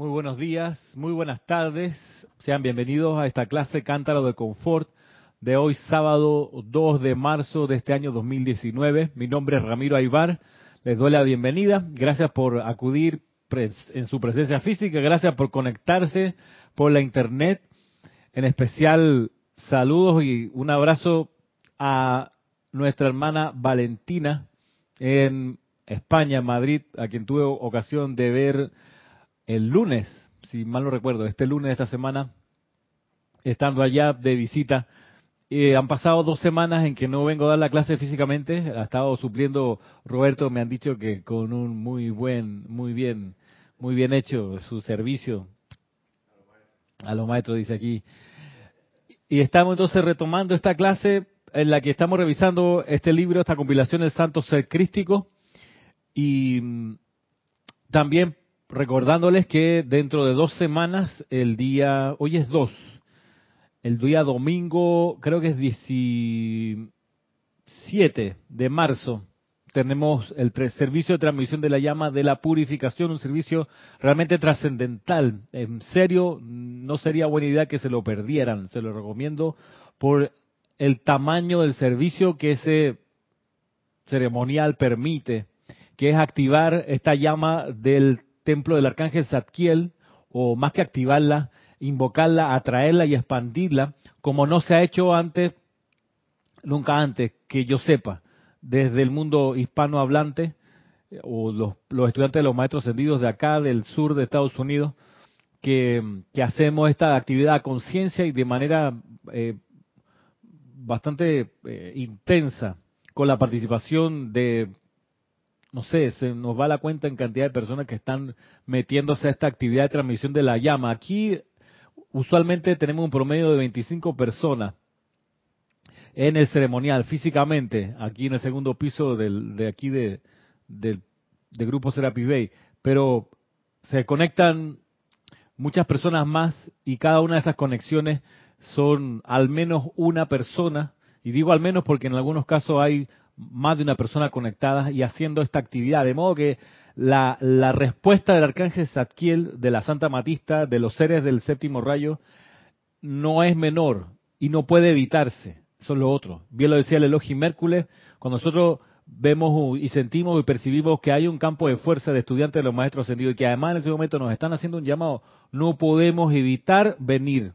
Muy buenos días, muy buenas tardes. Sean bienvenidos a esta clase Cántaro de Confort de hoy sábado 2 de marzo de este año 2019. Mi nombre es Ramiro Aybar. Les doy la bienvenida. Gracias por acudir en su presencia física. Gracias por conectarse por la internet. En especial saludos y un abrazo a nuestra hermana Valentina en España, Madrid, a quien tuve ocasión de ver el lunes, si mal no recuerdo, este lunes de esta semana, estando allá de visita. Eh, han pasado dos semanas en que no vengo a dar la clase físicamente. Ha estado supliendo Roberto. Me han dicho que con un muy buen, muy bien, muy bien hecho su servicio a los maestros, dice aquí. Y estamos entonces retomando esta clase en la que estamos revisando este libro, esta compilación del Santo Ser Crístico. Y mm, también recordándoles que dentro de dos semanas, el día, hoy es dos, el día domingo, creo que es 17 de marzo, tenemos el servicio de transmisión de la llama de la purificación, un servicio realmente trascendental. En serio, no sería buena idea que se lo perdieran. Se lo recomiendo por el tamaño del servicio que ese ceremonial permite, que es activar esta llama del templo del arcángel Zadkiel, o más que activarla, invocarla, atraerla y expandirla, como no se ha hecho antes, nunca antes, que yo sepa, desde el mundo hispanohablante, o los, estudiantes de los maestros ascendidos de acá, del sur de Estados Unidos, que, hacemos esta actividad a conciencia y de manera eh, bastante eh, intensa, con la participación de no sé, se nos va la cuenta en cantidad de personas que están metiéndose a esta actividad de transmisión de la llama. Aquí usualmente tenemos un promedio de 25 personas en el ceremonial, físicamente, aquí en el segundo piso del, de aquí de, del Grupo Serapis Bay, pero se conectan muchas personas más y cada una de esas conexiones son al menos una persona, y digo al menos porque en algunos casos hay más de una persona conectada y haciendo esta actividad. De modo que la, respuesta del arcángel Zadkiel, de la Santa Matista, de los seres del séptimo rayo, no es menor y no puede evitarse. Eso es lo otro. Bien lo decía el Elohim Mércules, cuando nosotros vemos y sentimos y percibimos que hay un campo de fuerza de estudiantes de los maestros ascendidos y que además en ese momento nos están haciendo un llamado, no podemos evitar venir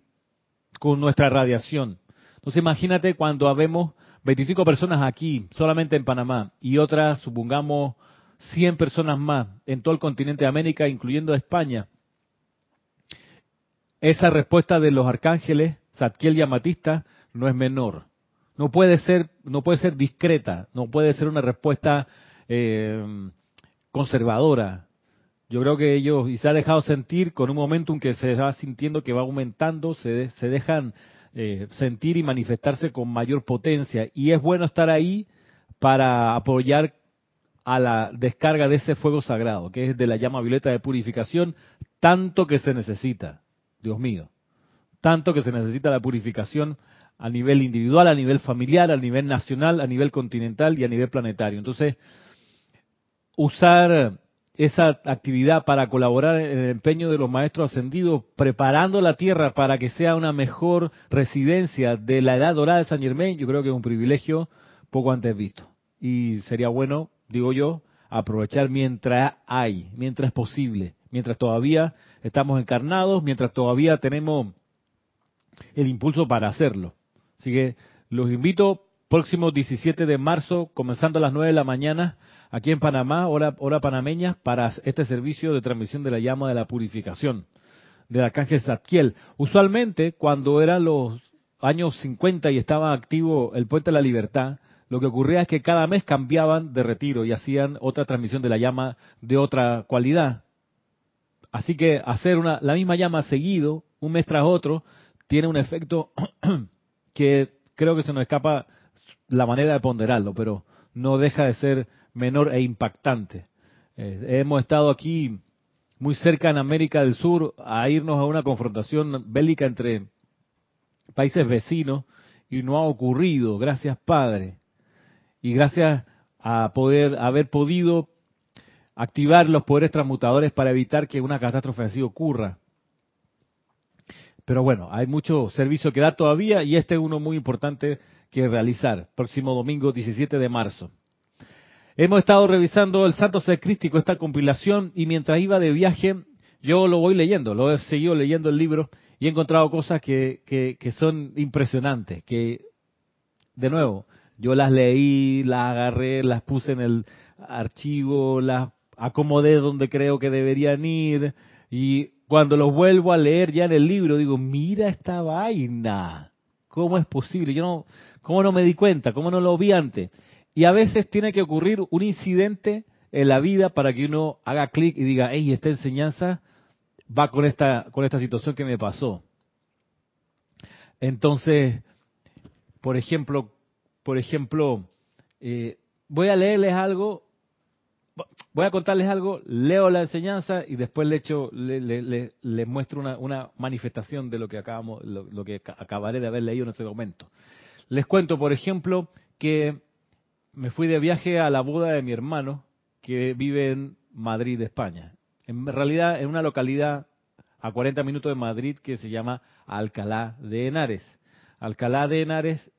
con nuestra radiación. Entonces imagínate cuando habemos 25 personas aquí, solamente en Panamá, y otras, supongamos, 100 personas más en todo el continente de América, incluyendo España. Esa respuesta de los arcángeles, Zadkiel y Amatista, no es menor. No puede ser, no puede ser discreta, no puede ser una respuesta eh, conservadora. Yo creo que ellos, y se ha dejado sentir con un momentum que se va sintiendo que va aumentando, se dejan eh, sentir y manifestarse con mayor potencia. Y es bueno estar ahí para apoyar a la descarga de ese fuego sagrado, que es de la llama violeta de purificación, tanto que se necesita, Dios mío, tanto que se necesita la purificación a nivel individual, a nivel familiar, a nivel nacional, a nivel continental y a nivel planetario. Entonces, usar esa actividad para colaborar en el empeño de los maestros ascendidos, preparando la tierra para que sea una mejor residencia de la edad dorada de San Germain, yo creo que es un privilegio poco antes visto. Y sería bueno, digo yo, aprovechar mientras hay, mientras es posible, mientras todavía estamos encarnados, mientras todavía tenemos el impulso para hacerlo. Así que los invito próximo 17 de marzo, comenzando a las 9 de la mañana, aquí en Panamá, hora, hora panameña, para este servicio de transmisión de la llama de la purificación del arcángel Zadkiel. Usualmente, cuando eran los años 50 y estaba activo el Puente de la Libertad, lo que ocurría es que cada mes cambiaban de retiro y hacían otra transmisión de la llama de otra cualidad. Así que hacer una, la misma llama seguido, un mes tras otro, tiene un efecto que creo que se nos escapa la manera de ponderarlo, pero no deja de ser menor e impactante. Eh, hemos estado aquí muy cerca en América del Sur a irnos a una confrontación bélica entre países vecinos y no ha ocurrido, gracias Padre, y gracias a poder haber podido activar los poderes transmutadores para evitar que una catástrofe así ocurra. Pero bueno, hay mucho servicio que dar todavía y este es uno muy importante que realizar. Próximo domingo 17 de marzo. Hemos estado revisando el Santo Ser esta compilación, y mientras iba de viaje, yo lo voy leyendo, lo he seguido leyendo el libro y he encontrado cosas que, que, que son impresionantes, que, de nuevo, yo las leí, las agarré, las puse en el archivo, las acomodé donde creo que deberían ir, y cuando los vuelvo a leer ya en el libro, digo, mira esta vaina, ¿cómo es posible? Yo no, ¿cómo no me di cuenta? ¿Cómo no lo vi antes? Y a veces tiene que ocurrir un incidente en la vida para que uno haga clic y diga, hey, esta enseñanza va con esta, con esta situación que me pasó. Entonces, por ejemplo, por ejemplo, eh, voy a leerles algo voy a contarles algo, leo la enseñanza y después le, echo, le, muestro una, manifestación de lo que acabamos, lo, que acabaré de haber leído en ese momento. Les cuento, por ejemplo, que me fui de viaje a la boda de mi hermano que vive en Madrid, España. En realidad, en una localidad a 40 minutos de Madrid que se llama Alcalá de Henares. Alcalá de Henares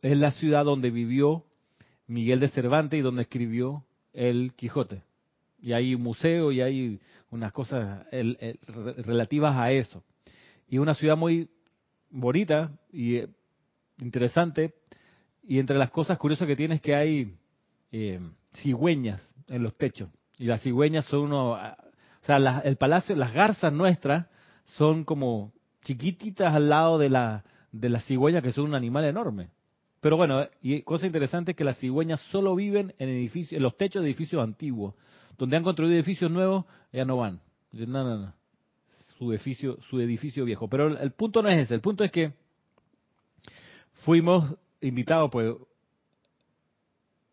es la ciudad donde vivió Miguel de Cervantes y donde escribió el Quijote. Y hay un museo y hay unas cosas relativas a eso. Y una ciudad muy bonita y eh, interesante. Y entre las cosas curiosas que tiene es que hay eh, cigüeñas en los techos. Y las cigüeñas son uno... Ah, o sea, el palacio, las garzas nuestras son como chiquititas al lado de, la, de las cigüeñas que son un animal enorme. Pero bueno, y cosa interesante es que las cigüeñas solo viven en edificios, en los techos de edificios antiguos. Donde han construido edificios nuevos, ya no van. No, no, no. Su edificio, su edificio viejo. Pero el, punto no es ese. El punto es que fuimos invitados, pues,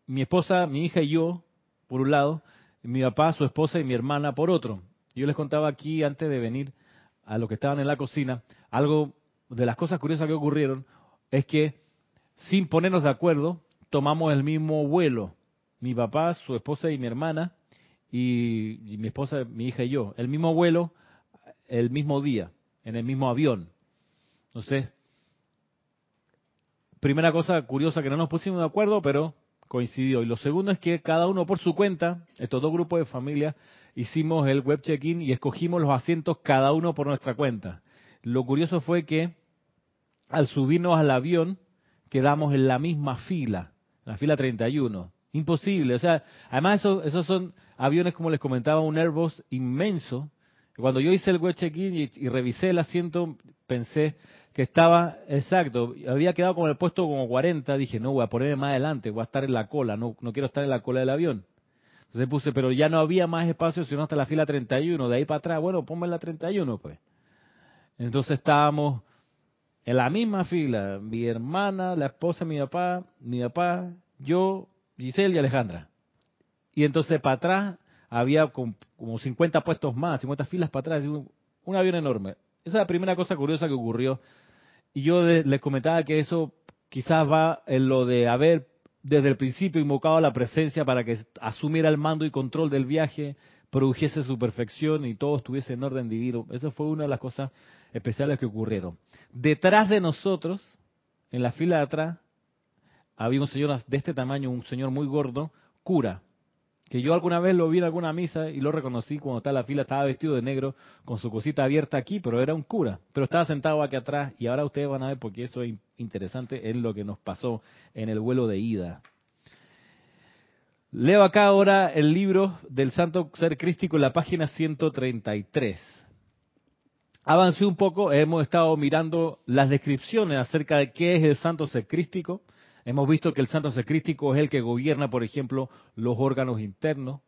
mi esposa, mi hija y yo, por un lado, mi papá, su esposa y mi hermana por otro. Yo les contaba aquí, antes de venir a lo que estaban en la cocina, algo de las cosas curiosas que ocurrieron es que sin ponernos de acuerdo, tomamos el mismo vuelo. Mi papá, su esposa y mi hermana, y, mi esposa, mi hija y yo. El mismo vuelo, el mismo día, en el mismo avión. Entonces, primera cosa curiosa que no nos pusimos de acuerdo, pero coincidió. Y lo segundo es que cada uno por su cuenta, estos dos grupos de familia, hicimos el web check-in y escogimos los asientos cada uno por nuestra cuenta. Lo curioso fue que al subirnos al avión, quedamos en la misma fila, la fila 31. Imposible, o sea, además esos, esos son aviones, como les comentaba, un Airbus inmenso. Cuando yo hice el web check-in y, revisé el asiento, pensé que estaba exacto, había quedado con el puesto como 40, dije, no, voy a ponerme más adelante, voy a estar en la cola, no, no quiero estar en la cola del avión. Entonces puse, pero ya no había más espacio sino hasta la fila 31, de ahí para atrás, bueno, ponme en la 31 pues. Entonces estábamos en la misma fila, mi hermana, la esposa mi papá, mi papá, yo, Giselle y Alejandra. Y entonces para atrás había como 50 puestos más, 50 filas para atrás, un, avión enorme. Esa es la primera cosa curiosa que ocurrió. Y yo les comentaba que eso quizás va en lo de haber desde el principio invocado a la presencia para que asumiera el mando y control del viaje, produjese su perfección y todo estuviese en orden divino. Esa fue una de las cosas especiales que ocurrieron. Detrás de nosotros, en la fila de atrás, había un señor de este tamaño, un señor muy gordo, cura, que yo alguna vez lo vi en alguna misa y lo reconocí cuando estaba en la fila, estaba vestido de negro, con su cosita abierta aquí, pero era un cura, pero estaba sentado aquí atrás y ahora ustedes van a ver porque eso es interesante, es lo que nos pasó en el vuelo de ida. Leo acá ahora el libro del Santo Ser Crístico en la página 133. Avancé un poco, hemos estado mirando las descripciones acerca de qué es el Santo Ser Crístico. Hemos visto que el Santo Ser Crístico es el que gobierna, por ejemplo, los órganos internos,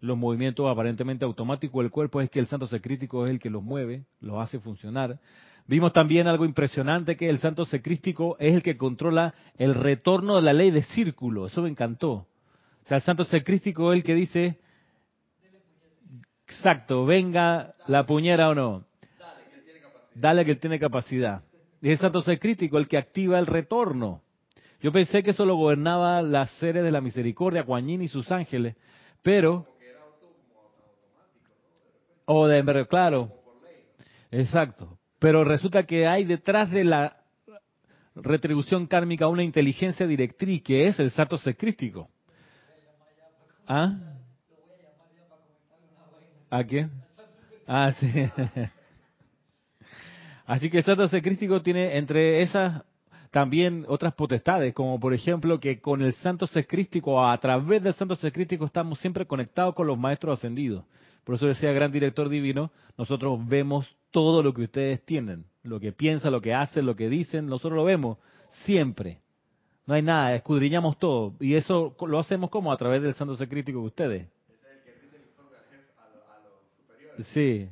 los movimientos aparentemente automáticos del cuerpo, es que el Santo Ser Crístico es el que los mueve, los hace funcionar. Vimos también algo impresionante que el Santo Ser Crístico es el que controla el retorno de la ley de círculo. Eso me encantó o sea, el santo secrístico es el que dice, exacto, venga la puñera o no. Dale que él tiene capacidad. Y es el santo secrístico el que activa el retorno. Yo pensé que eso lo gobernaba las seres de la misericordia, Guanyin y sus ángeles, pero O de claro. Exacto. Pero resulta que hay detrás de la retribución kármica una inteligencia directriz que es el sato secrístico. ¿Ah? ¿A quién? Ah, sí. Así que el sato secrístico tiene entre esas también otras potestades, como por ejemplo que con el santo secrístico, a través del santo secrístico estamos siempre conectados con los maestros ascendidos. Por eso decía gran director divino, nosotros vemos todo lo que ustedes tienen, lo que piensan, lo que hacen, lo que dicen, nosotros lo vemos siempre. No hay nada, escudriñamos todo. Y eso lo hacemos como a través del santo secrítico de ustedes. Sí,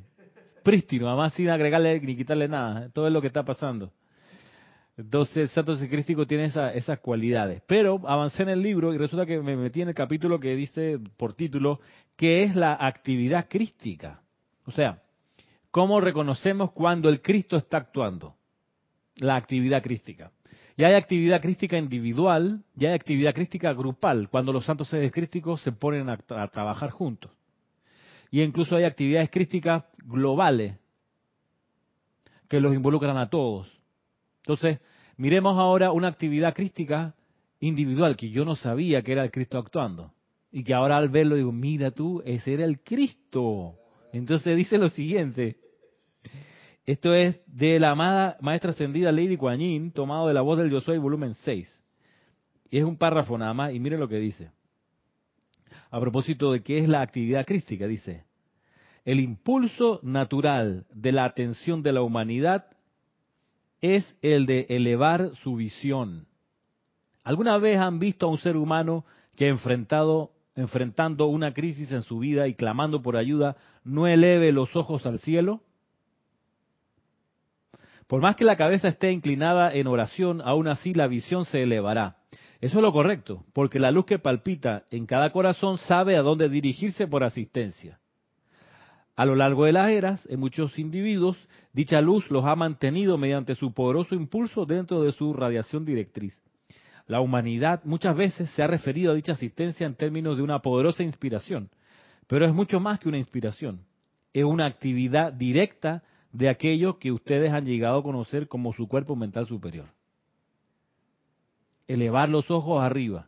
prístino, además sin agregarle ni quitarle nada. Todo es lo que está pasando. Entonces, el santo secrístico tiene esas cualidades. Pero avancé en el libro y resulta que me metí en el capítulo que dice por título, que es la actividad crística. O sea, ¿cómo reconocemos cuando el Cristo está actuando? La actividad crística. Y hay actividad crística individual y hay actividad crística grupal, cuando los santos seres crísticos se ponen a, a trabajar juntos. Y incluso hay actividades crísticas globales que los involucran a todos entonces, miremos ahora una actividad crística individual que yo no sabía que era el Cristo actuando. Y que ahora al verlo digo, mira tú, ese era el Cristo. Entonces dice lo siguiente. Esto es de la amada maestra ascendida Lady Kuan tomado de la voz del Yo Soy, volumen 6. Y es un párrafo nada más, y mire lo que dice. A propósito de qué es la actividad crística, dice, el impulso natural de la atención de la humanidad es el de elevar su visión. ¿Alguna vez han visto a un ser humano que enfrentado, enfrentando una crisis en su vida y clamando por ayuda, no eleve los ojos al cielo? Por más que la cabeza esté inclinada en oración, aún así la visión se elevará. Eso es lo correcto, porque la luz que palpita en cada corazón sabe a dónde dirigirse por asistencia. A lo largo de las eras, en muchos individuos, dicha luz los ha mantenido mediante su poderoso impulso dentro de su radiación directriz. La humanidad muchas veces se ha referido a dicha asistencia en términos de una poderosa inspiración, pero es mucho más que una inspiración. Es una actividad directa de aquello que ustedes han llegado a conocer como su cuerpo mental superior. Elevar los ojos arriba,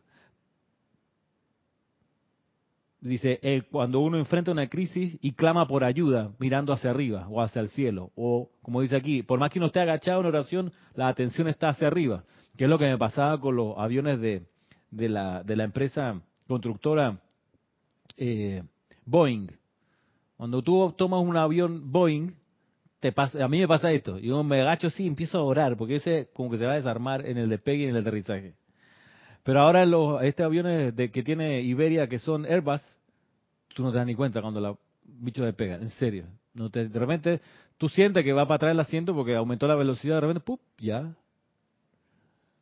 dice, eh, cuando uno enfrenta una crisis y clama por ayuda mirando hacia arriba o hacia el cielo, o como dice aquí, por más que uno esté agachado en oración, la atención está hacia arriba, que es lo que me pasaba con los aviones de, de, la, de la empresa constructora eh, Boeing. Cuando tú tomas un avión Boeing, te pasa, a mí me pasa esto, yo me agacho así y empiezo a orar, porque ese como que se va a desarmar en el despegue y en el aterrizaje. Pero ahora los, este aviones de, que tiene Iberia, que son Airbus, tú no te das ni cuenta cuando la bicho despega, en serio. No te, de repente tú sientes que va para atrás el asiento porque aumentó la velocidad, de repente, ¡pup! Ya.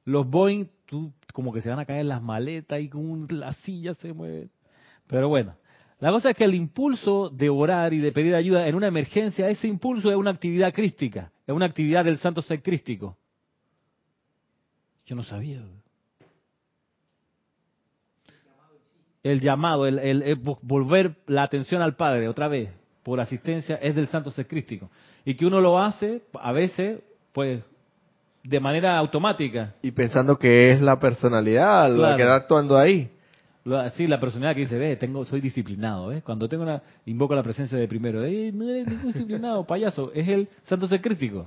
Los Boeing, tú como que se van a caer las maletas y con la silla se mueve. Pero bueno, la cosa es que el impulso de orar y de pedir ayuda en una emergencia, ese impulso es una actividad crística, es una actividad del santo ser crístico. Yo no sabía el llamado, el, volver la atención al Padre otra vez por asistencia es del Santo Ser Crístico. Y que uno lo hace a veces, pues, de manera automática. Y pensando que es la personalidad la que está actuando ahí. Sí, la personalidad que dice, ve, tengo, soy disciplinado, ¿eh? Cuando tengo una, invoco la presencia de primero, eh, no eres disciplinado, payaso, es el santo ser crístico.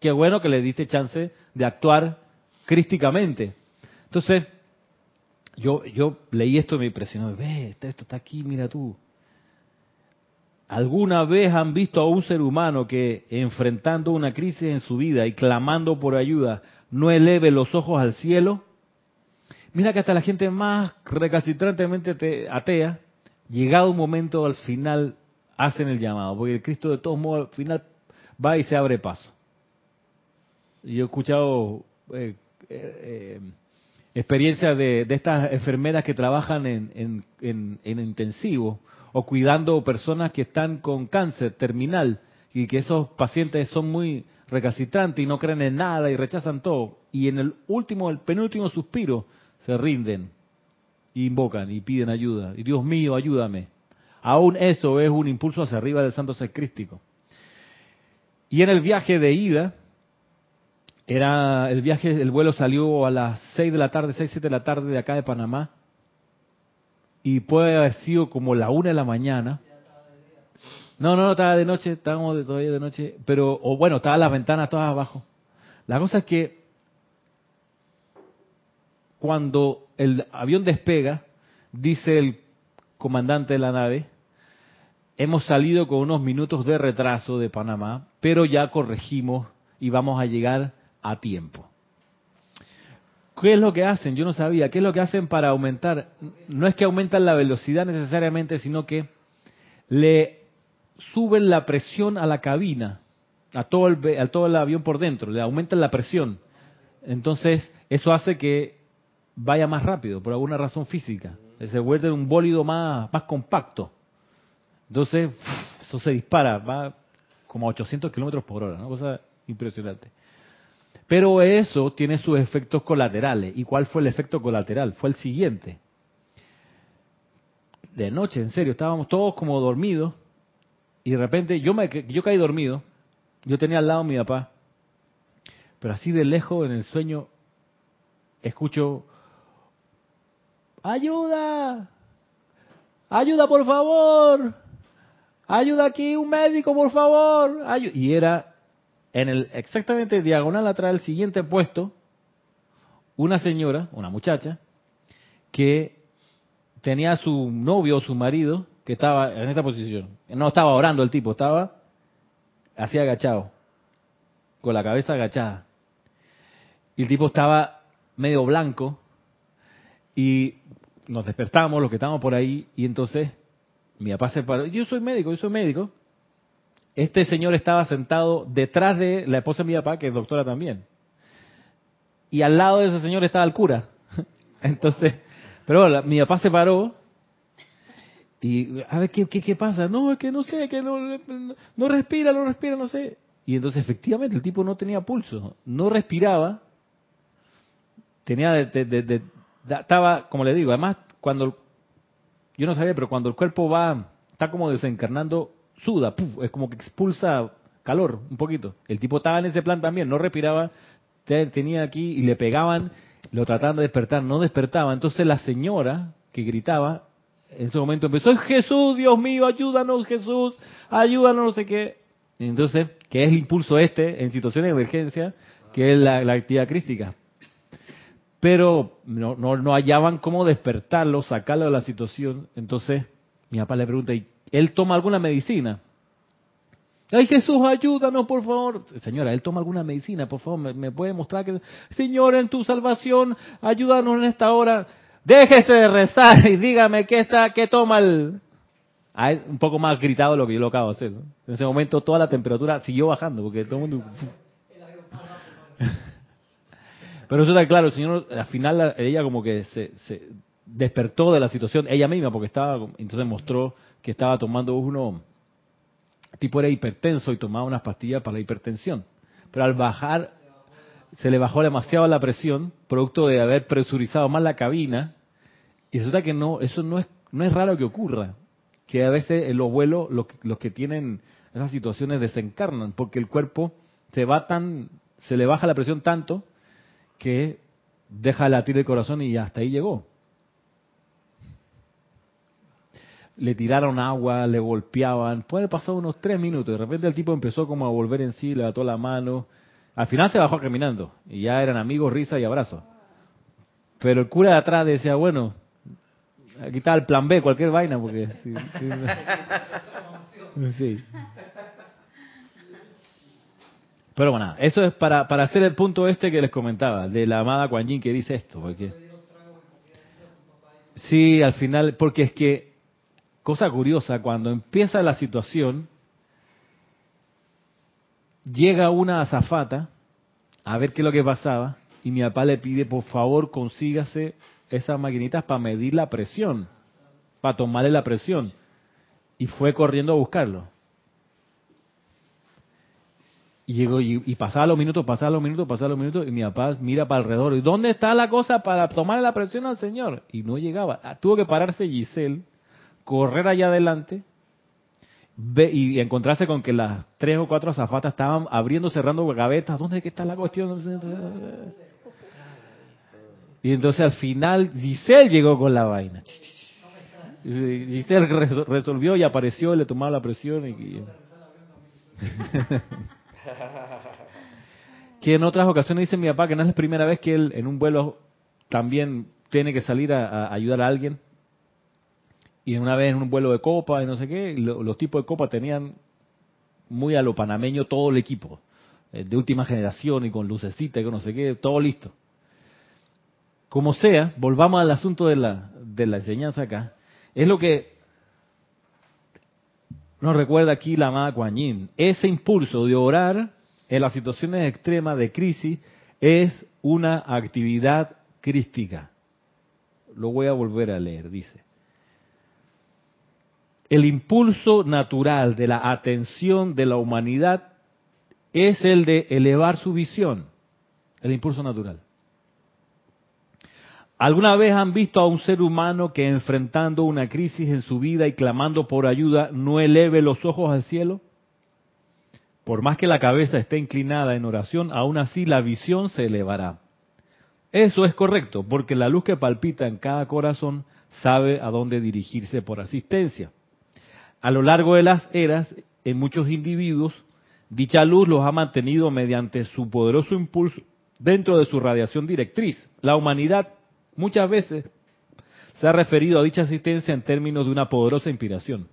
Qué bueno que le diste chance de actuar crísticamente. Entonces, yo, yo leí esto y me impresionó. Ve, esto está aquí, mira tú. ¿Alguna vez han visto a un ser humano que enfrentando una crisis en su vida y clamando por ayuda no eleve los ojos al cielo? Mira que hasta la gente más recalcitrantemente atea, llegado un momento al final, hacen el llamado, porque el Cristo de todos modos al final va y se abre paso. Yo he escuchado eh, eh, experiencias de, estas enfermeras que trabajan en, en, intensivo o cuidando personas que están con cáncer terminal y que esos pacientes son muy recalcitrantes y no creen en nada y rechazan todo. Y en el último, el penúltimo suspiro, se rinden, e invocan y piden ayuda. Y Dios mío, ayúdame. Aún eso es un impulso hacia arriba del santo ser crístico. Y en el viaje de ida, era el viaje, el vuelo salió a las 6 de la tarde, 6, 7 de la tarde de acá de Panamá. Y puede haber sido como la 1 de la mañana. No, no, no, estaba de noche, estábamos todavía de noche. Pero, o bueno, estaban las ventanas todas abajo. La cosa es que cuando el avión despega, dice el comandante de la nave, hemos salido con unos minutos de retraso de Panamá, pero ya corregimos y vamos a llegar a tiempo. ¿Qué es lo que hacen? Yo no sabía. ¿Qué es lo que hacen para aumentar? No es que aumentan la velocidad necesariamente, sino que le suben la presión a la cabina, a todo el, a todo el avión por dentro, le aumentan la presión. Entonces, eso hace que vaya más rápido, por alguna razón física. Se vuelve un bólido más, compacto. Entonces, eso se dispara, va como a 800 kilómetros por hora, una cosa impresionante. Pero eso tiene sus efectos colaterales. ¿Y cuál fue el efecto colateral? Fue el siguiente. De noche, en serio, estábamos todos como dormidos y de repente yo me yo caí dormido. Yo tenía al lado a mi papá. Pero así de lejos en el sueño escucho ayuda. Ayuda, por favor. Ayuda aquí, un médico, por favor. y era en el exactamente diagonal atrás del siguiente puesto, una señora, una muchacha, que tenía a su novio o su marido que estaba en esta posición. No estaba orando el tipo, estaba así agachado, con la cabeza agachada. Y el tipo estaba medio blanco y nos despertamos, los que estábamos por ahí, y entonces mi papá se paró. Yo soy médico, yo soy médico. Este señor estaba sentado detrás de la esposa de mi papá, que es doctora también. Y al lado de ese señor estaba el cura. Entonces, pero mi papá se paró y a ver ¿qué, qué, pasa. No, es que no sé, que no, respira, no respira, no sé. Y entonces efectivamente el tipo no tenía pulso, no respiraba, tenía, de, estaba, como le digo, además cuando, yo no sabía, pero cuando el cuerpo va, está como desencarnando, suda, es como que expulsa calor un poquito. El tipo estaba en ese plan también, no respiraba, tenía aquí y le pegaban, lo trataban de despertar, no despertaba. Entonces la señora que gritaba, en ese momento empezó, Jesús, Dios mío, ayúdanos Jesús, ayúdanos, no sé qué. Entonces, ¿qué es el impulso este en situaciones de emergencia? Que es la, actividad crística. Pero no, no, no hallaban cómo despertarlo, sacarlo de la situación. Entonces, mi papá le pregunta, ¿y él toma alguna medicina. Ay Jesús, ayúdanos, por favor. Señora, él toma alguna medicina, por favor, me, puede mostrar que... Señor, en tu salvación, ayúdanos en esta hora. Déjese de rezar y dígame qué está, qué toma el... Ah, un poco más gritado de lo que yo lo acabo de hacer. En ese momento toda la temperatura siguió bajando, porque todo el mundo... Pero eso está claro, el Señor, al final ella como que se, se despertó de la situación, ella misma, porque estaba, entonces mostró que estaba tomando uno, tipo era hipertenso y tomaba unas pastillas para la hipertensión. Pero al bajar, se le bajó demasiado la presión, producto de haber presurizado más la cabina, y resulta que no, eso no es, no es raro que ocurra, que a veces en los vuelos los, los que tienen esas situaciones desencarnan, porque el cuerpo se va tan, se le baja la presión tanto que deja latir el corazón y hasta ahí llegó. Le tiraron agua, le golpeaban. Puede pasar unos tres minutos. De repente el tipo empezó como a volver en sí, le ató la mano. Al final se bajó caminando y ya eran amigos, risa y abrazos. Pero el cura de atrás decía, bueno, aquí está el plan B, cualquier vaina, porque... Sí, Pero bueno, eso es para, para hacer el punto este que les comentaba, de la amada Kuan Yin que dice esto. Porque... Sí, al final, porque es que cosa curiosa, cuando empieza la situación, llega una azafata a ver qué es lo que pasaba y mi papá le pide, por favor, consígase esas maquinitas para medir la presión, para tomarle la presión. Y fue corriendo a buscarlo. Y llegó y, pasaba los minutos, pasaba los minutos, pasaba los minutos, y mi papá mira para alrededor. ¿Y dónde está la cosa para tomarle la presión al señor? Y no llegaba. Ah, tuvo que pararse Giselle correr allá adelante ve, y encontrarse con que las tres o cuatro azafatas estaban abriendo, cerrando gavetas. ¿Dónde que está la cuestión? Y entonces al final Giselle llegó con la vaina. Giselle resolvió y apareció, le tomaba la presión y... que en otras ocasiones dice mi papá que no es la primera vez que él en un vuelo también tiene que salir a, ayudar a alguien. Y una vez en un vuelo de copa y no sé qué, los tipos de copa tenían muy a lo panameño todo el equipo, eh, de última generación y con lucecita y con no sé qué, todo listo. Como sea, volvamos al asunto de la, de la enseñanza acá. Es lo que nos recuerda aquí la amada Kuan Ese impulso de orar en las situaciones extremas de crisis es una actividad crística. Lo voy a volver a leer, dice. El impulso natural de la atención de la humanidad es el de elevar su visión, el impulso natural. ¿Alguna vez han visto a un ser humano que enfrentando una crisis en su vida y clamando por ayuda no eleve los ojos al cielo? Por más que la cabeza esté inclinada en oración, aún así la visión se elevará. Eso es correcto, porque la luz que palpita en cada corazón sabe a dónde dirigirse por asistencia. A lo largo de las eras, en muchos individuos, dicha luz los ha mantenido mediante su poderoso impulso dentro de su radiación directriz. La humanidad muchas veces se ha referido a dicha asistencia en términos de una poderosa inspiración.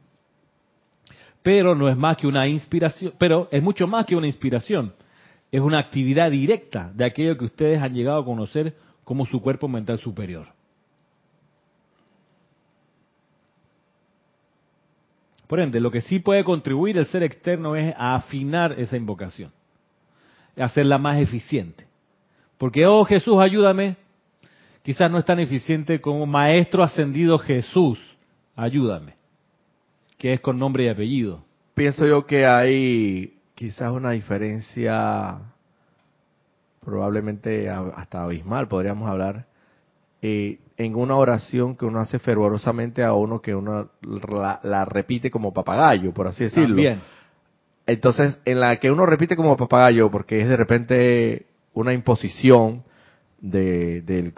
Pero no es más que una inspiración, pero es mucho más que una inspiración. Es una actividad directa de aquello que ustedes han llegado a conocer como su cuerpo mental superior. Por ende, lo que sí puede contribuir el ser externo es a afinar esa invocación, hacerla más eficiente. Porque, oh Jesús, ayúdame, quizás no es tan eficiente como Maestro Ascendido Jesús, ayúdame, que es con nombre y apellido. Pienso yo que hay quizás una diferencia probablemente hasta abismal, podríamos hablar, eh, en una oración que uno hace fervorosamente a uno que uno la, repite como papagayo, por así decirlo. Entonces, en la que uno repite como papagayo, porque es de repente una imposición, del,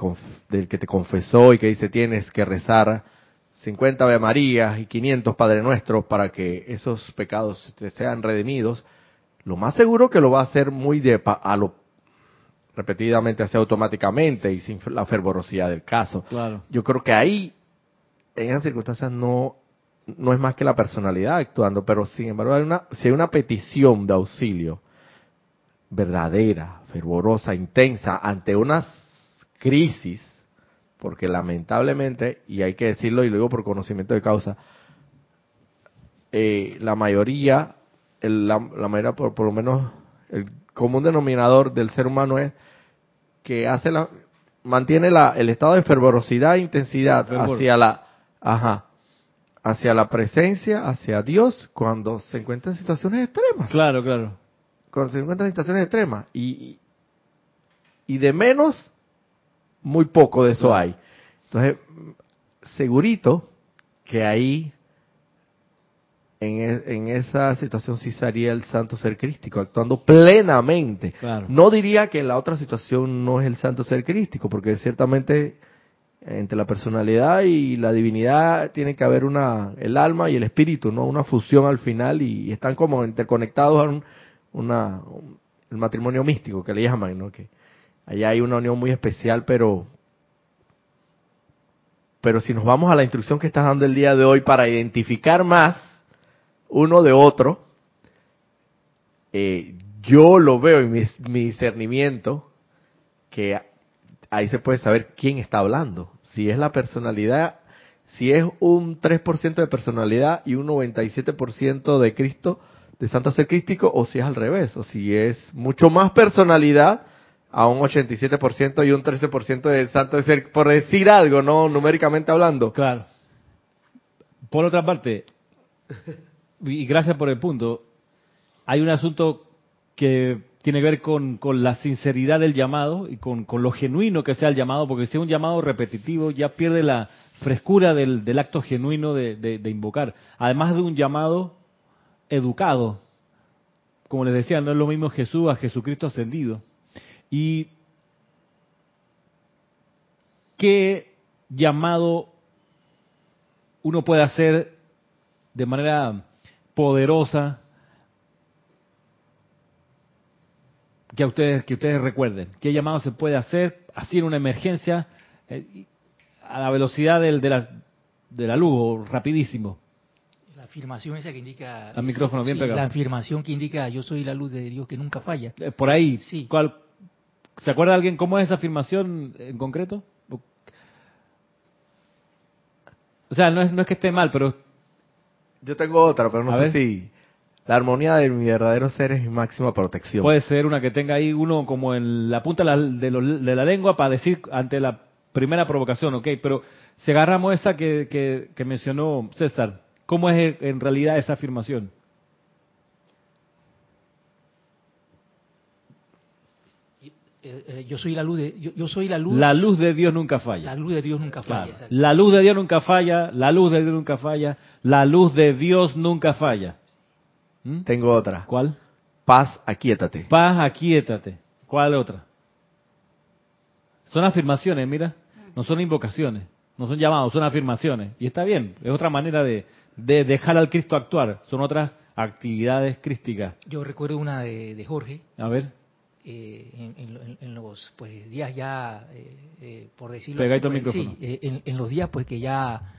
del, que te confesó y que dice tienes que rezar 50 Ave Marías y 500 Padre Nuestros para que esos pecados te sean redimidos, lo más seguro que lo va a hacer muy de a lo repetidamente, así automáticamente y sin la fervorosidad del caso. Claro. Yo creo que ahí, en esas circunstancias, no, no es más que la personalidad actuando, pero sin embargo, hay una, si hay una petición de auxilio verdadera, fervorosa, intensa, ante una crisis, porque lamentablemente, y hay que decirlo y luego por conocimiento de causa, eh, la mayoría, la, mayoría por, por, lo menos el común denominador del ser humano es que hace la, mantiene la, el estado de fervorosidad e intensidad hacia la, ajá, hacia la presencia, hacia Dios, cuando se encuentra en situaciones extremas. Claro, claro cuando se encuentran en situaciones extremas. Y, y de menos, muy poco de eso hay. Entonces, segurito que ahí, en, e, en esa situación sí sería el santo ser crístico, actuando plenamente. No diría que en la otra situación no es el santo ser crístico, porque ciertamente entre la personalidad y la divinidad tiene que haber una el alma y el espíritu, no una fusión al final y, están como interconectados a un, una, el matrimonio místico que le llaman, ¿no? Que allá hay una unión muy especial, pero, pero si nos vamos a la instrucción que estás dando el día de hoy para identificar más uno de otro, eh, yo lo veo en mi, mi discernimiento que ahí se puede saber quién está hablando. Si es la personalidad, si es un 3% de personalidad y un 97% de Cristo, de santo ser crístico o si es al revés, o si es mucho más personalidad a un 87% y un 13% de santo ser, por decir algo, no numéricamente hablando. Claro. Por otra parte, y gracias por el punto, hay un asunto que tiene que ver con, con la sinceridad del llamado y con, con, lo genuino que sea el llamado, porque si es un llamado repetitivo ya pierde la frescura del, del acto genuino de, de, de, invocar. Además de un llamado educado, como les decía, no es lo mismo Jesús a Jesucristo ascendido. Y qué llamado uno puede hacer de manera poderosa que a ustedes que ustedes recuerden. Qué llamado se puede hacer así en una emergencia eh, a la velocidad del, de, la, de la luz rapidísimo. La afirmación esa que indica el micrófono bien sí, pegado. la afirmación que indica yo soy la luz de Dios que nunca falla Eh, por ahí Sí. ¿cuál, se acuerda alguien cómo es esa afirmación en concreto o sea no es no es que esté mal pero Yo tengo otra, pero no A sé ver. si... La armonía de mi verdadero ser es mi máxima protección. Puede ser una que tenga ahí uno como en la punta de la, de lo- de la lengua para decir ante la primera provocación, ok, pero si agarramos esa que, que, que mencionó César, ¿cómo es en realidad esa afirmación? Eh, eh, yo soy la luz de yo, yo soy la luz La luz de Dios nunca la falla. luz de Dios nunca falla Claro. La luz de Dios nunca falla, la luz de Dios nunca falla, la luz de Dios nunca falla. ¿Mm? Tengo otra. ¿Cuál? Paz, aquíétate. Paz, aquíétate. ¿Cuál otra? Son afirmaciones, mira. No son invocaciones. No son llamados, son afirmaciones. Y está bien. Es otra manera de, de dejar al Cristo actuar. Son otras actividades crísticas. yo recuerdo una de, de Jorge A ver. Eh, en, en- en los pues días ya eh, eh, por decirlo así, pues, sí, eh, en, en los días pues que ya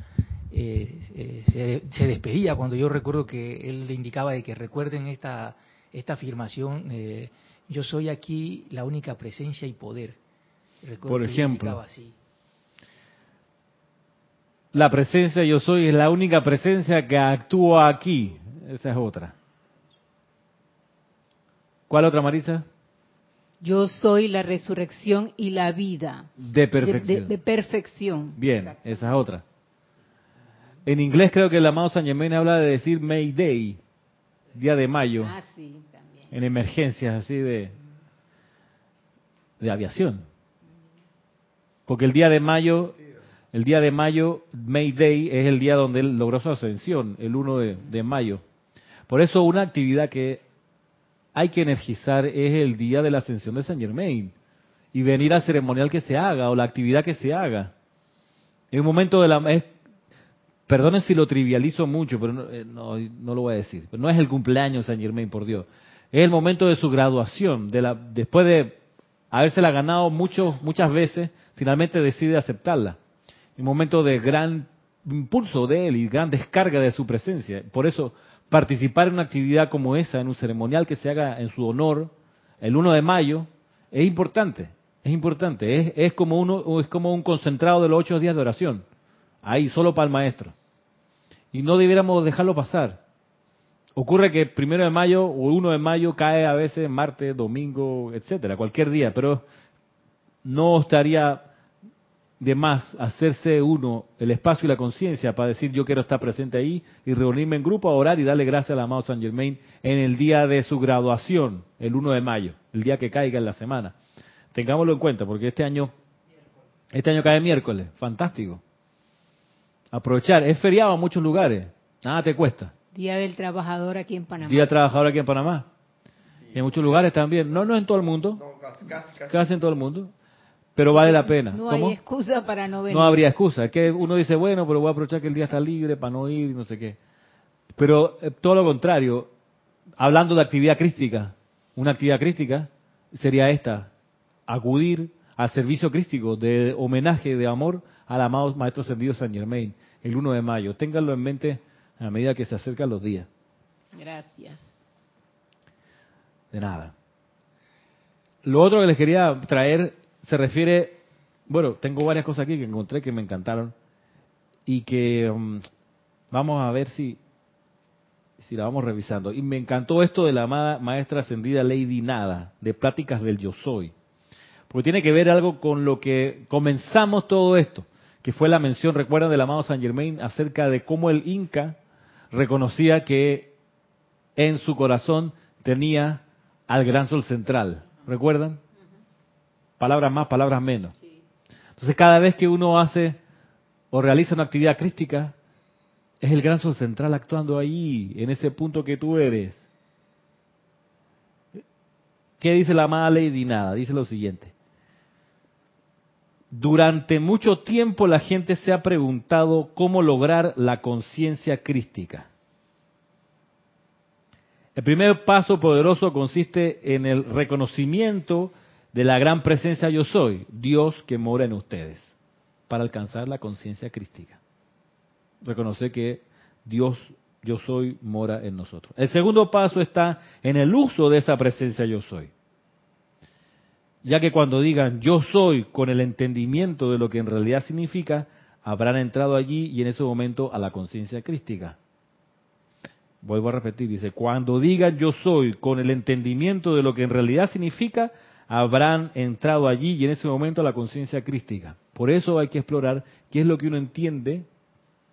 se, se despedía cuando yo recuerdo que él le indicaba de que recuerden esta esta afirmación yo soy aquí la única presencia y poder Recuerdo Por ejemplo. así. La presencia yo soy es la única presencia que actúa aquí. Esa es otra. ¿Cuál otra, Marisa? Yo soy la resurrección y la vida. De perfección. De, de perfección. Bien, esa es otra. En inglés creo que el amado San Germain habla de decir May Day, día de mayo, Ah, sí, también. en emergencias así de, de aviación. Porque el día de mayo, el día de mayo, May Day, es el día donde él logró su ascensión, el 1 de, de mayo. Por eso una actividad que hay que energizar es el día de la ascensión de San Germain y venir al ceremonial que se haga o la actividad que se haga. Es un momento de la... Es, perdonen si lo trivializo mucho, pero no, eh, no, lo voy a decir. No es el cumpleaños de San Germain, por Dios. Es el momento de su graduación. De la, después de habérsela ganado muchos, muchas veces, finalmente decide aceptarla. Un momento de gran impulso de él y gran descarga de su presencia. Por eso, participar en una actividad como esa, en un ceremonial que se haga en su honor, el 1 de mayo, es importante. Es importante. Es, es, como, uno, es como un concentrado de los ocho días de oración. Ahí, solo para el maestro. Y no debiéramos dejarlo pasar. Ocurre que primero de mayo o 1 de mayo cae a veces martes, domingo, etcétera, cualquier día, pero no estaría de más hacerse uno el espacio y la conciencia para decir yo quiero estar presente ahí y reunirme en grupo a orar y darle gracias al amado San Germain en el día de su graduación, el 1 de mayo, el día que caiga en la semana. Tengámoslo en cuenta porque este año este año cae miércoles, fantástico. Aprovechar, es feriado en muchos lugares, nada te cuesta. Día del Trabajador aquí en Panamá. Día trabajador aquí en Panamá. Y en muchos lugares también. No, no en todo el mundo. Casi en todo el mundo. Pero vale la pena. No ¿Cómo? hay excusa para no venir. No habría excusa. Es que uno dice, bueno, pero voy a aprovechar que el día está libre para no ir y no sé qué. Pero eh, todo lo contrario, hablando de actividad crística, una actividad crística sería esta, acudir al servicio crístico de homenaje, de amor al amado Maestro Ascendido San Germain, el 1 de mayo. Ténganlo en mente a medida que se acercan los días. Gracias. De nada. Lo otro que les quería traer se refiere, bueno, tengo varias cosas aquí que encontré que me encantaron y que um, vamos a ver si si la vamos revisando. Y me encantó esto de la amada maestra ascendida Lady Nada, de Pláticas del Yo Soy. Porque tiene que ver algo con lo que comenzamos todo esto, que fue la mención, recuerdan, del amado San Germain acerca de cómo el Inca reconocía que en su corazón tenía al gran sol central. ¿Recuerdan? Palabras más, palabras menos. Entonces cada vez que uno hace o realiza una actividad crística, es el gran sol central actuando ahí, en ese punto que tú eres. ¿Qué dice la amada Lady? Nada, dice lo siguiente. Durante mucho tiempo la gente se ha preguntado cómo lograr la conciencia crística. El primer paso poderoso consiste en el reconocimiento de la gran presencia yo soy, Dios que mora en ustedes, para alcanzar la conciencia crística. Reconocer que Dios yo soy mora en nosotros. El segundo paso está en el uso de esa presencia yo soy. Ya que cuando digan yo soy con el entendimiento de lo que en realidad significa, habrán entrado allí y en ese momento a la conciencia crística. Vuelvo a repetir, dice, cuando digan yo soy con el entendimiento de lo que en realidad significa, habrán entrado allí y en ese momento la conciencia crística. Por eso hay que explorar qué es lo que uno entiende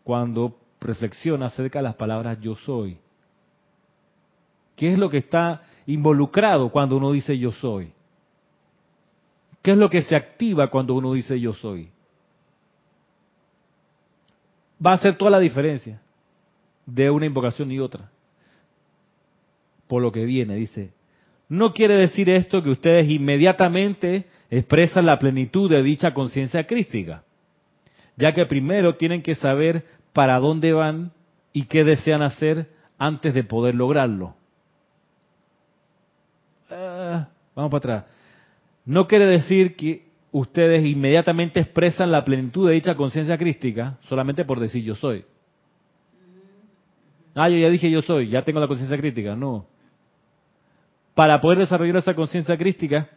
cuando reflexiona acerca de las palabras yo soy. ¿Qué es lo que está involucrado cuando uno dice yo soy? ¿Qué es lo que se activa cuando uno dice yo soy? Va a hacer toda la diferencia de una invocación y otra. Por lo que viene, dice, no quiere decir esto que ustedes inmediatamente expresan la plenitud de dicha conciencia crística, ya que primero tienen que saber para dónde van y qué desean hacer antes de poder lograrlo. Ah, vamos para atrás. No quiere decir que ustedes inmediatamente expresan la plenitud de dicha conciencia crística solamente por decir yo soy. Ah, yo ya dije yo soy, ya tengo la conciencia crítica. No. Para poder desarrollar esa conciencia crística,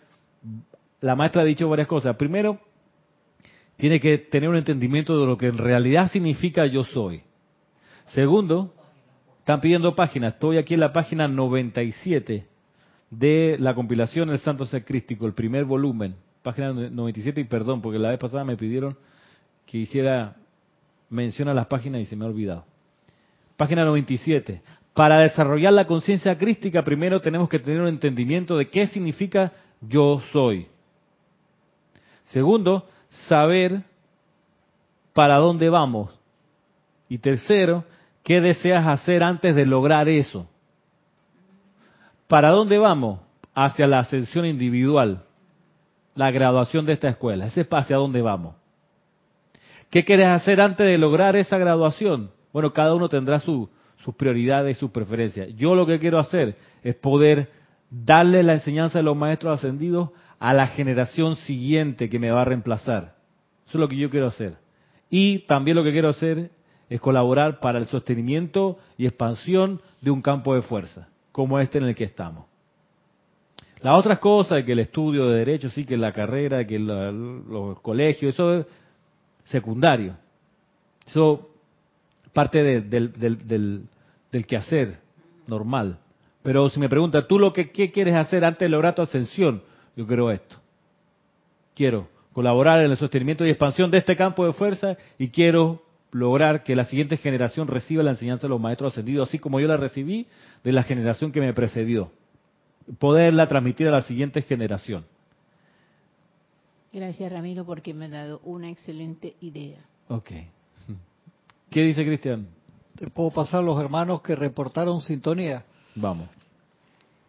la maestra ha dicho varias cosas. Primero, tiene que tener un entendimiento de lo que en realidad significa yo soy. Segundo, están pidiendo páginas. Estoy aquí en la página 97 de la compilación El Santo Ser el primer volumen. Página 97 y perdón, porque la vez pasada me pidieron que hiciera mención a las páginas y se me ha olvidado. Página 97. Para desarrollar la conciencia crística, primero tenemos que tener un entendimiento de qué significa yo soy. Segundo, saber para dónde vamos. Y tercero, qué deseas hacer antes de lograr eso. ¿Para dónde vamos? Hacia la ascensión individual, la graduación de esta escuela. Ese es hacia dónde vamos. ¿Qué quieres hacer antes de lograr esa graduación? Bueno, cada uno tendrá sus prioridades y sus preferencias. Yo lo que quiero hacer es poder darle la enseñanza de los maestros ascendidos a la generación siguiente que me va a reemplazar. Eso es lo que yo quiero hacer. Y también lo que quiero hacer es colaborar para el sostenimiento y expansión de un campo de fuerza, como este en el que estamos. Las otras cosas, que el estudio de derecho, sí, que la carrera, que los colegios, eso es secundario. Eso parte del, del, quehacer normal. Pero si me pregunta, ¿tú lo que qué quieres hacer antes de lograr tu ascensión? Yo quiero esto. Quiero colaborar en el sostenimiento y expansión de este campo de fuerza y quiero lograr que la siguiente generación reciba la enseñanza de los maestros ascendidos, así como yo la recibí de la generación que me precedió. Poderla transmitir a la siguiente generación. Gracias, Ramiro, porque me ha dado una excelente idea. Ok. ¿Qué dice Cristian? Te puedo pasar los hermanos que reportaron sintonía. Vamos.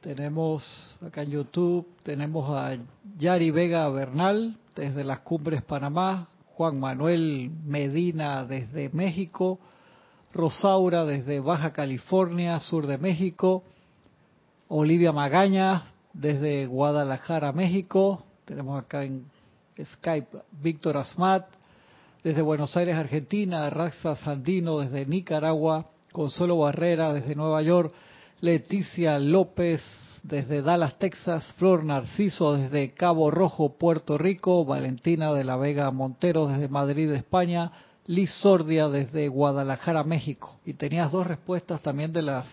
Tenemos acá en YouTube, tenemos a Yari Vega Bernal desde las Cumbres Panamá, Juan Manuel Medina desde México, Rosaura desde Baja California, sur de México, Olivia Magaña desde Guadalajara, México, tenemos acá en Skype Víctor Asmat, desde Buenos Aires, Argentina, Raxa Sandino desde Nicaragua, Consuelo Barrera desde Nueva York, Leticia López desde Dallas, Texas, Flor Narciso desde Cabo Rojo, Puerto Rico, Valentina de la Vega Montero desde Madrid, España, Liz Sordia desde Guadalajara, México. Y tenías dos respuestas también de las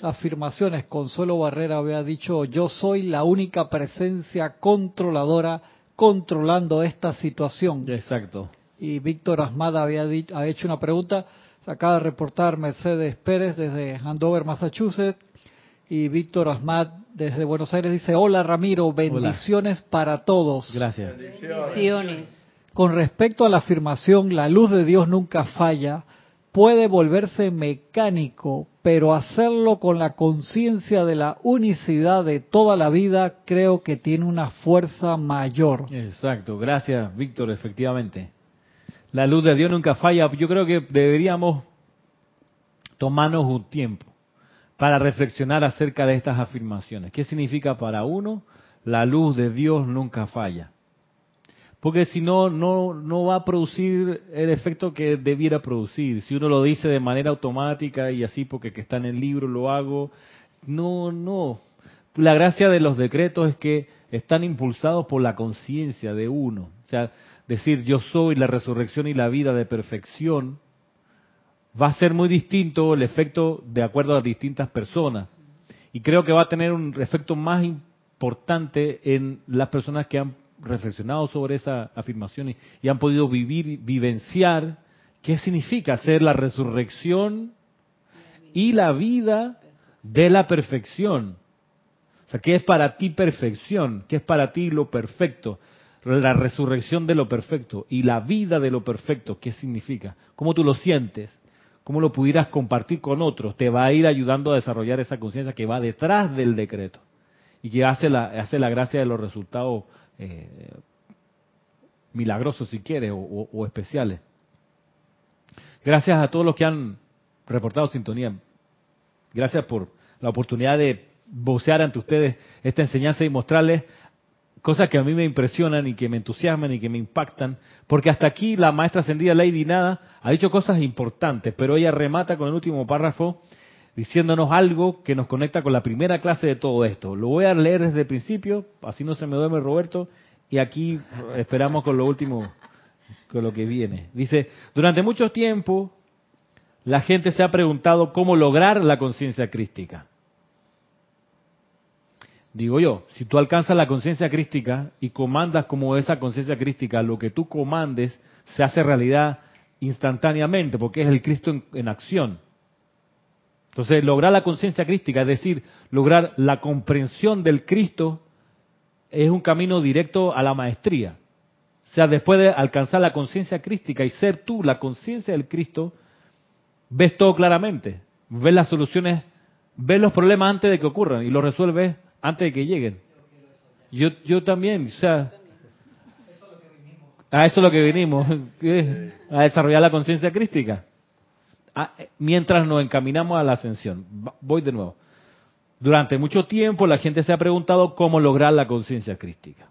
afirmaciones. Consuelo Barrera había dicho, yo soy la única presencia controladora controlando esta situación. Exacto y Víctor Asmada había ha hecho una pregunta. Se acaba de reportar Mercedes Pérez desde Andover, Massachusetts. Y Víctor Asmat desde Buenos Aires dice, hola Ramiro, bendiciones para todos. Gracias. Bendiciones. Con respecto a la afirmación, la luz de Dios nunca falla, puede volverse mecánico, pero hacerlo con la conciencia de la unicidad de toda la vida creo que tiene una fuerza mayor. Exacto, gracias Víctor, efectivamente. La luz de Dios nunca falla. Yo creo que deberíamos tomarnos un tiempo para reflexionar acerca de estas afirmaciones. ¿Qué significa para uno? La luz de Dios nunca falla. Porque si no, no, no va a producir el efecto que debiera producir. Si uno lo dice de manera automática y así porque que está en el libro lo hago, no, no. La gracia de los decretos es que están impulsados por la conciencia de uno. O sea, decir yo soy la resurrección y la vida de perfección va a ser muy distinto el efecto de acuerdo a distintas personas. Y creo que va a tener un efecto más importante en las personas que han reflexionado sobre esa afirmación y, han podido vivir, vivenciar qué significa ser la resurrección y la vida de la perfección. O sea, ¿qué es para ti perfección? ¿Qué es para ti lo perfecto? La resurrección de lo perfecto y la vida de lo perfecto, ¿qué significa? ¿Cómo tú lo sientes? ¿Cómo lo pudieras compartir con otros? Te va a ir ayudando a desarrollar esa conciencia que va detrás del decreto y que hace la, hace la gracia de los resultados eh, milagrosos, si quiere, o, especiales. Gracias a todos los que han reportado sintonía. Gracias por la oportunidad de vocear ante ustedes esta enseñanza y mostrarles cosas que a mí me impresionan y que me entusiasman y que me impactan, porque hasta aquí la maestra ascendida Lady Nada ha dicho cosas importantes, pero ella remata con el último párrafo diciéndonos algo que nos conecta con la primera clase de todo esto. Lo voy a leer desde el principio, así no se me duerme Roberto, y aquí esperamos con lo último, con lo que viene. Dice, durante mucho tiempo la gente se ha preguntado cómo lograr la conciencia crística. Digo yo, si tú alcanzas la conciencia crística y comandas como esa conciencia crística, lo que tú comandes se hace realidad instantáneamente, porque es el Cristo en acción. Entonces, lograr la conciencia crística, es decir, lograr la comprensión del Cristo, es un camino directo a la maestría. O sea, después de alcanzar la conciencia crística y ser tú la conciencia del Cristo, ves todo claramente, ves las soluciones, ves los problemas antes de que ocurran y los resuelves antes de que lleguen. Yo, yo también, o sea, a eso es lo que vinimos, a desarrollar la conciencia crística. Ah, eh, mientras nos encaminamos a la ascensión. Voy de nuevo. Durante mucho tiempo la gente se ha preguntado cómo lograr la conciencia crística.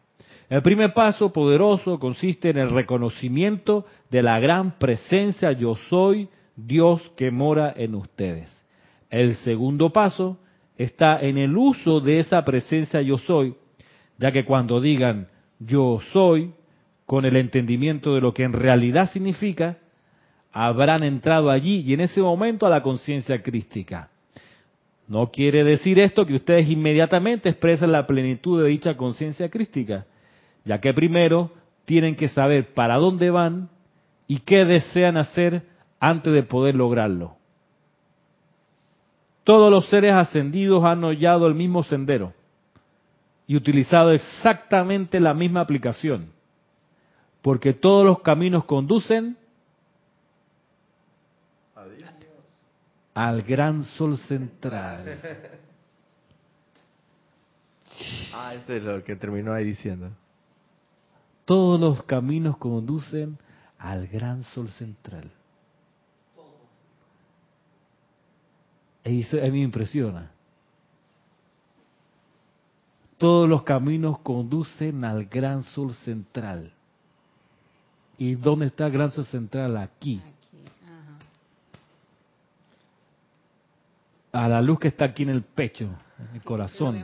El primer paso poderoso consiste en el reconocimiento de la gran presencia yo soy Dios que mora en ustedes. El segundo paso está en el uso de esa presencia yo soy, ya que cuando digan yo soy, con el entendimiento de lo que en realidad significa, habrán entrado allí y en ese momento a la conciencia crística. No quiere decir esto que ustedes inmediatamente expresen la plenitud de dicha conciencia crística, ya que primero tienen que saber para dónde van y qué desean hacer antes de poder lograrlo. Todos los seres ascendidos han hollado el mismo sendero y utilizado exactamente la misma aplicación, porque todos los caminos conducen al gran sol central. Ah, ese es lo que terminó ahí diciendo. Todos los caminos conducen al gran sol central. Eso a mí me impresiona. Todos los caminos conducen al gran sol central. ¿Y dónde está el gran sol central? Aquí. a la luz que está aquí en el pecho, en el corazón.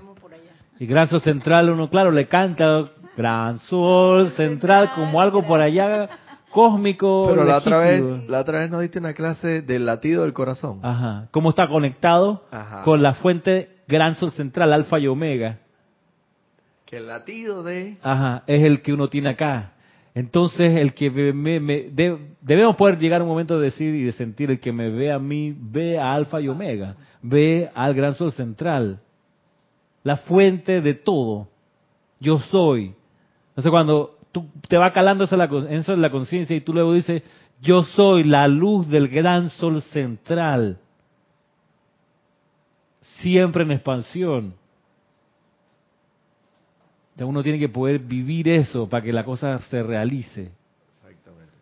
Y gran sol central, uno claro le canta gran sol central como algo por allá cósmico. Pero la otra vez, la otra vez nos diste una clase del latido del corazón. Ajá. Cómo está conectado con la fuente gran sol central, alfa y omega. Que el latido de. Ajá. Es el que uno tiene acá. Entonces, el que me, me- de- debemos poder llegar a un momento de decir y de sentir, el que me ve a mí, ve a Alfa y Omega, ve al gran sol central, la fuente de todo. Yo soy. Entonces, cuando tú te va calando eso en la, conciencia y tú luego dices, yo soy la luz del gran sol central, siempre en expansión. Entonces uno tiene que poder vivir eso para que la cosa se realice. Exactamente.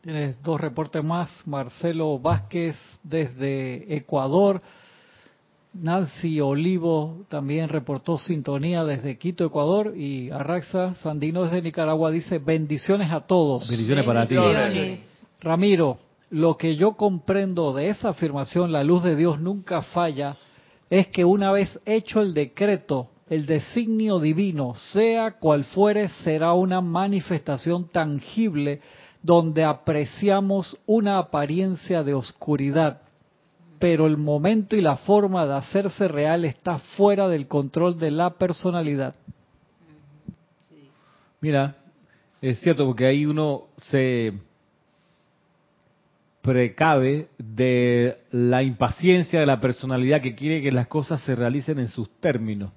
Tienes dos reportes más. Marcelo Vázquez desde Ecuador. Nancy Olivo también reportó sintonía desde Quito, Ecuador. Y Arraxa Sandino desde Nicaragua dice bendiciones a todos. Bendiciones para ti. Bendiciones. Ramiro, lo que yo comprendo de esa afirmación, la luz de Dios nunca falla, es que una vez hecho el decreto, el designio divino, sea cual fuere, será una manifestación tangible donde apreciamos una apariencia de oscuridad, pero el momento y la forma de hacerse real está fuera del control de la personalidad. Mira, es cierto porque ahí uno se precave de la impaciencia de la personalidad que quiere que las cosas se realicen en sus términos,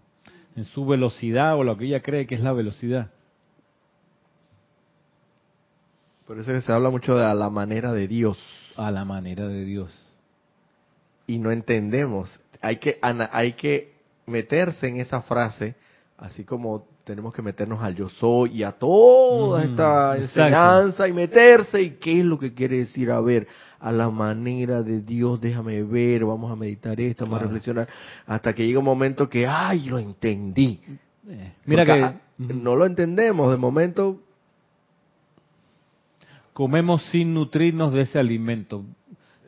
en su velocidad o lo que ella cree que es la velocidad. Por eso es que se habla mucho de a la manera de Dios A la manera de Dios. Y no entendemos. Hay que hay que meterse en esa frase, así como tenemos que meternos al yo soy y a toda Ujú, esta exacto. enseñanza y meterse y qué es lo que quiere decir. A ver, a la manera de Dios, déjame ver, vamos a meditar esto, vamos a reflexionar, hasta que llega un momento que, ay, lo entendí. Eh, mira Porque, que no lo entendemos, de momento comemos sin nutrirnos de ese alimento.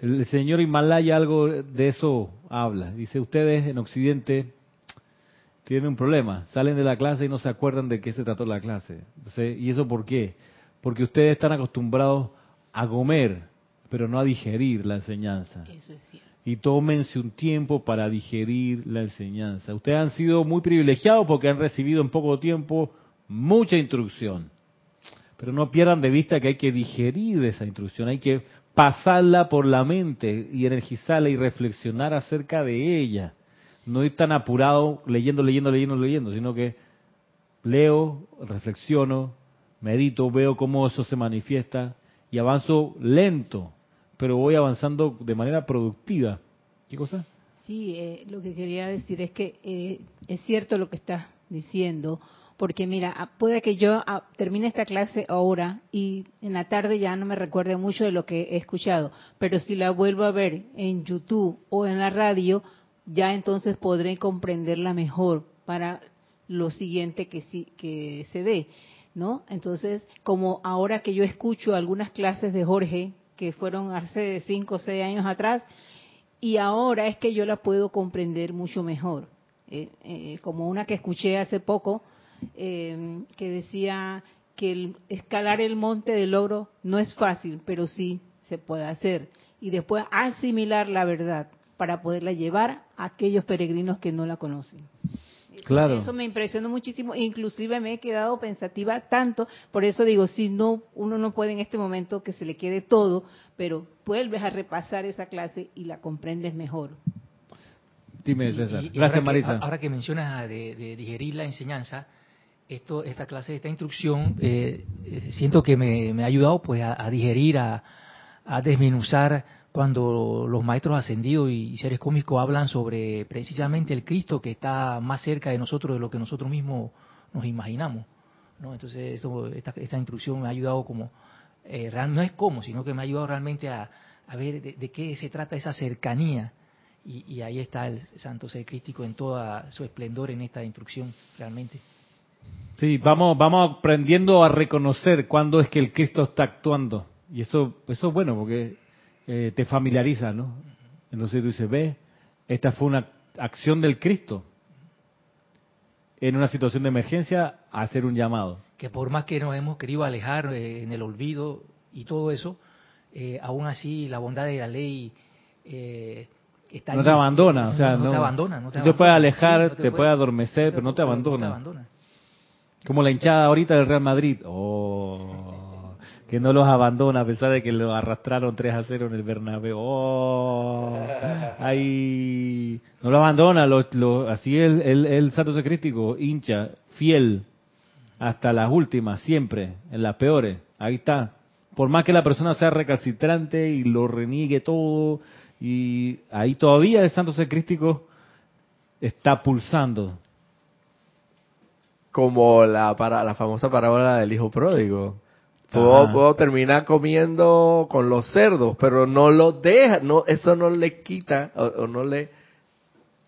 El señor Himalaya algo de eso habla. Dice, ustedes en Occidente tienen un problema. Salen de la clase y no se acuerdan de qué se trató la clase. Entonces, ¿Y eso por qué? Porque ustedes están acostumbrados a comer, pero no a digerir la enseñanza. Eso es cierto. Y tómense un tiempo para digerir la enseñanza. Ustedes han sido muy privilegiados porque han recibido en poco tiempo mucha instrucción. Pero no pierdan de vista que hay que digerir esa instrucción, hay que pasarla por la mente y energizarla y reflexionar acerca de ella. No ir tan apurado leyendo, leyendo, leyendo, leyendo, sino que leo, reflexiono, medito, veo cómo eso se manifiesta y avanzo lento, pero voy avanzando de manera productiva. ¿Qué cosa? Sí, eh, lo que quería decir es que eh, es cierto lo que estás diciendo, porque mira, ah, puede que yo ah, termine esta clase ahora y en la tarde ya no me recuerde mucho de lo que he escuchado, pero si la vuelvo a ver en YouTube o en la radio, ya entonces podré comprenderla mejor para lo siguiente que sí que se dé, ¿no? Entonces, como ahora que yo escucho algunas clases de Jorge que fueron hace cinco o seis años atrás, y ahora es que yo la puedo comprender mucho mejor. Eh, eh, como una que escuché hace poco, eh, que decía que el escalar el monte del logro no es fácil, pero sí se puede hacer. Y después asimilar la verdad para poderla llevar a aquellos peregrinos que no la conocen. Claro. Eso me impresionó muchísimo, inclusive me he quedado pensativa tanto, por eso digo, si no, uno no puede en este momento que se le quede todo, pero vuelves a repasar esa clase y la comprendes mejor. Dime, César. y- y Gracias, ahora que- Marisa. ahora que mencionas de, de digerir la enseñanza, esto, esta clase, esta instrucción, eh, eh, siento que me, ha ayudado pues a, digerir, a, a desmenuzar cuando los maestros ascendidos y seres cósmicos hablan sobre precisamente el Cristo que está más cerca de nosotros de lo que nosotros mismos nos imaginamos. ¿no? Entonces, esto- esta, esta instrucción me ha ayudado como, eh, no es como, sino que me ha ayudado realmente a, a ver de, de qué se trata esa cercanía. Y, y ahí está el santo ser crístico en toda su esplendor en esta instrucción, realmente. Sí, vamos, vamos aprendiendo a reconocer cuándo es que el Cristo está actuando. Y eso, eso es bueno porque eh, te familiariza, ¿no? Entonces tú dices, ve, esta fue una acción del Cristo. En una situación de emergencia, a hacer un llamado. Que por más que nos hemos querido alejar eh, en el olvido y todo eso, eh, aún así la bondad de la ley eh, está No te abandona, o sea, no, no- te abandona. No te te abandona. alejar, Sí, te puede adormecer, pero no te abandona. abandona. Como la hinchada ahorita del Real Madrid. Oh, que no los abandona a pesar de que lo arrastraron 3 a 0 en el Bernabéu. Oh, ahí no lo abandona. Lo, lo- así el, el, el santo secrístico, hincha, fiel, hasta las últimas, siempre, en las peores. Ahí está. Por más que la persona sea recalcitrante y lo reniegue todo, y ahí todavía el santo secrístico está pulsando. Como la, para, la famosa parábola del hijo pródigo. Puedo, puedo terminar comiendo con los cerdos, pero no lo deja, no, eso no le quita, o, o no le,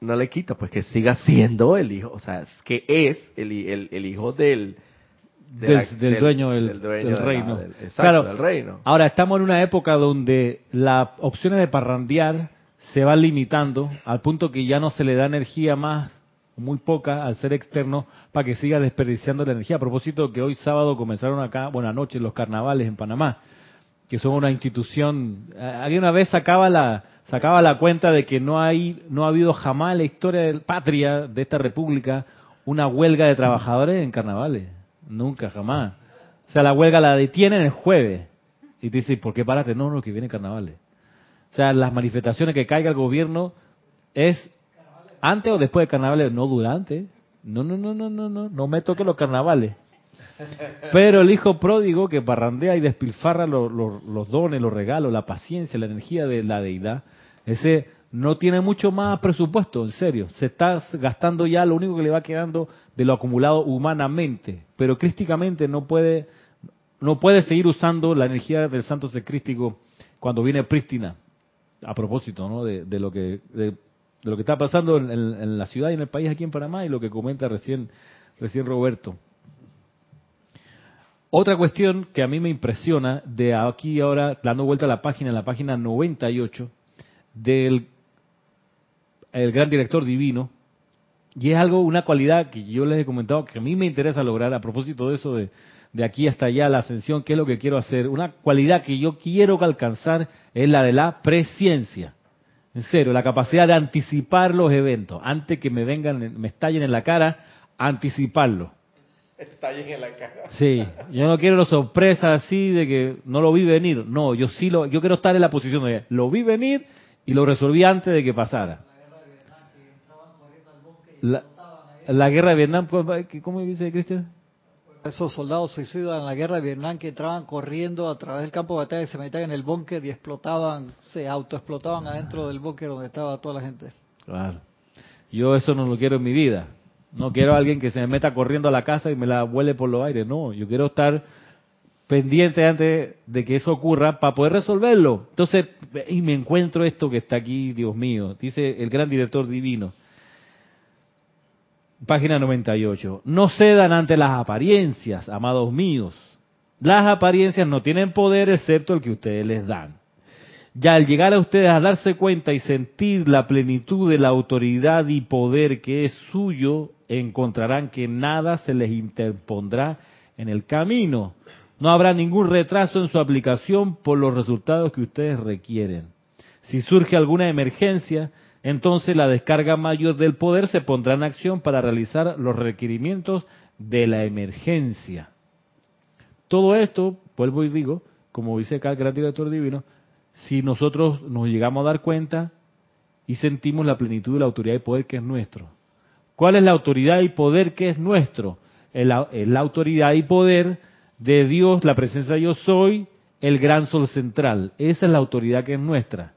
no le quita, pues que siga siendo el hijo, o sea, que es el, el, el hijo del, de Del- la- del dueño del- dueño del reino. exacto, Claro. del reino. Ahora, estamos en una época donde las opciones de parrandear se van limitando al punto que ya no se le da energía más, muy poca, al ser externo, para que siga desperdiciando la energía. A propósito que hoy sábado comenzaron acá, bueno, anoche, los carnavales en Panamá, que son una institución. Alguien una vez sacaba la sacaba la cuenta de que no hay no ha habido jamás en la historia de patria de esta república una huelga de trabajadores en carnavales. Nunca, jamás. O sea, la huelga la detienen el jueves. Y te dice, ¿por qué paraste? No, no, que viene carnavales. O sea, las manifestaciones que caiga el gobierno es antes o después de carnavales, no durante. No, no, no, no, no, no, no me toque los carnavales. Pero el hijo pródigo que parrandea y despilfarra lo- lo- los dones, los regalos, la paciencia, la energía de la deidad, ese no tiene mucho más presupuesto, en serio. Se está gastando ya lo único que le va quedando de lo acumulado humanamente, pero crísticamente no puede no puede seguir usando la energía del santo secrístico cuando viene prístina. A propósito, ¿no? De, de lo que de, de lo que está pasando en, la ciudad y en el país aquí en Panamá y lo que comenta recién recién Roberto. Otra cuestión que a mí me impresiona de aquí ahora, dando vuelta a la página, en la página 98, del el gran director divino, y es algo, una cualidad que yo les he comentado que a mí me interesa lograr a propósito de eso de, de aquí hasta allá, la ascensión, qué es lo que quiero hacer. Una cualidad que yo quiero alcanzar es la de la presciencia. En serio, la capacidad de anticipar los eventos. Antes que me vengan, me estallen en la cara, anticiparlo. Estallen en la cara. Sí, yo no quiero la sorpresa así de que no lo vi venir. No, yo sí lo, yo quiero estar en la posición de lo vi venir y lo resolví antes de que pasara. La, la guerra de Vietnam, ¿cómo cómo dice Cristian? Esos soldados suicidas en la guerra de Vietnam que entraban corriendo a través del campo de batalla y se metían en el búnker y explotaban, se autoexplotaban adentro del búnker donde estaba toda la gente. Claro. Yo eso no lo quiero en mi vida. No quiero a alguien que se me meta corriendo a la casa y me la vuele por los aires. No, yo quiero estar pendiente antes de que eso ocurra para poder resolverlo. Entonces, y me encuentro esto que está aquí, Dios mío, dice el gran director divino. Página 98. No cedan ante las apariencias, amados míos. Las apariencias no tienen poder excepto el que ustedes les dan. Ya al llegar a ustedes a darse cuenta y sentir la plenitud de la autoridad y poder que es suyo, encontrarán que nada se les interpondrá en el camino. No habrá ningún retraso en su aplicación por los resultados que ustedes requieren. Si surge alguna emergencia, entonces la descarga mayor del poder se pondrá en acción para realizar los requerimientos de la emergencia. Todo esto, vuelvo y digo, como dice acá el gran director divino, si nosotros nos llegamos a dar cuenta y sentimos la plenitud de la autoridad y poder que es nuestro. ¿Cuál es la autoridad y poder que es nuestro? Es la, la autoridad y poder de Dios, la presencia de yo soy, el gran sol central. Esa es la autoridad que es nuestra.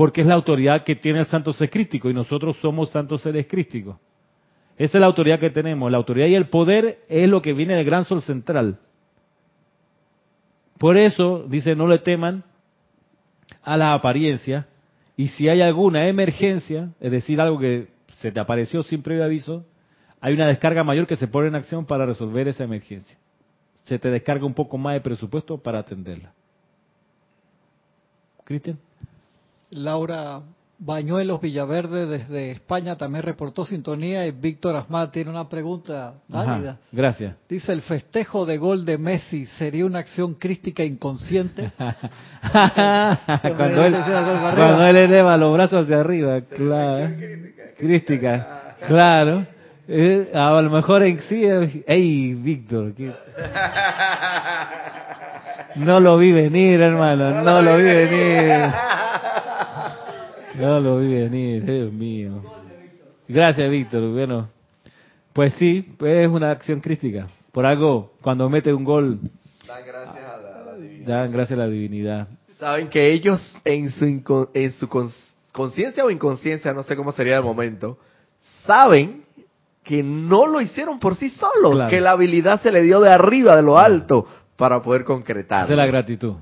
Porque es la autoridad que tiene el santo ser crístico y nosotros somos santos seres crísticos. Esa es la autoridad que tenemos. La autoridad y el poder es lo que viene del gran sol central. Por eso, dice, no le teman a la apariencia y si hay alguna emergencia, es decir, algo que se te apareció sin previo aviso, hay una descarga mayor que se pone en acción para resolver esa emergencia. Se te descarga un poco más de presupuesto para atenderla. Cristian. Laura Bañuelos Villaverde desde España también reportó sintonía y Víctor Asmad tiene una pregunta válida. Ajá, gracias. Dice, ¿el festejo de gol de Messi sería una acción crística inconsciente? cuando, él, cuando él eleva los brazos hacia arriba, claro. Crística, claro. Eh, a lo mejor en sí, eh, ey, Víctor, ¿qué? no lo vi venir, hermano, no lo vi venir. No lo vi venir, Dios mío. Gracias, Víctor. Bueno, pues sí, es una acción crítica. Por algo, cuando mete un gol, Dan gracias a la, divinidad. dan gracias a la divinidad. Saben que ellos en su, en su conciencia o inconsciencia, no sé cómo sería el momento, saben que no lo hicieron por sí solos, Claro. que la habilidad se le dio de arriba, de lo alto, para poder concretar. Esa es la gratitud.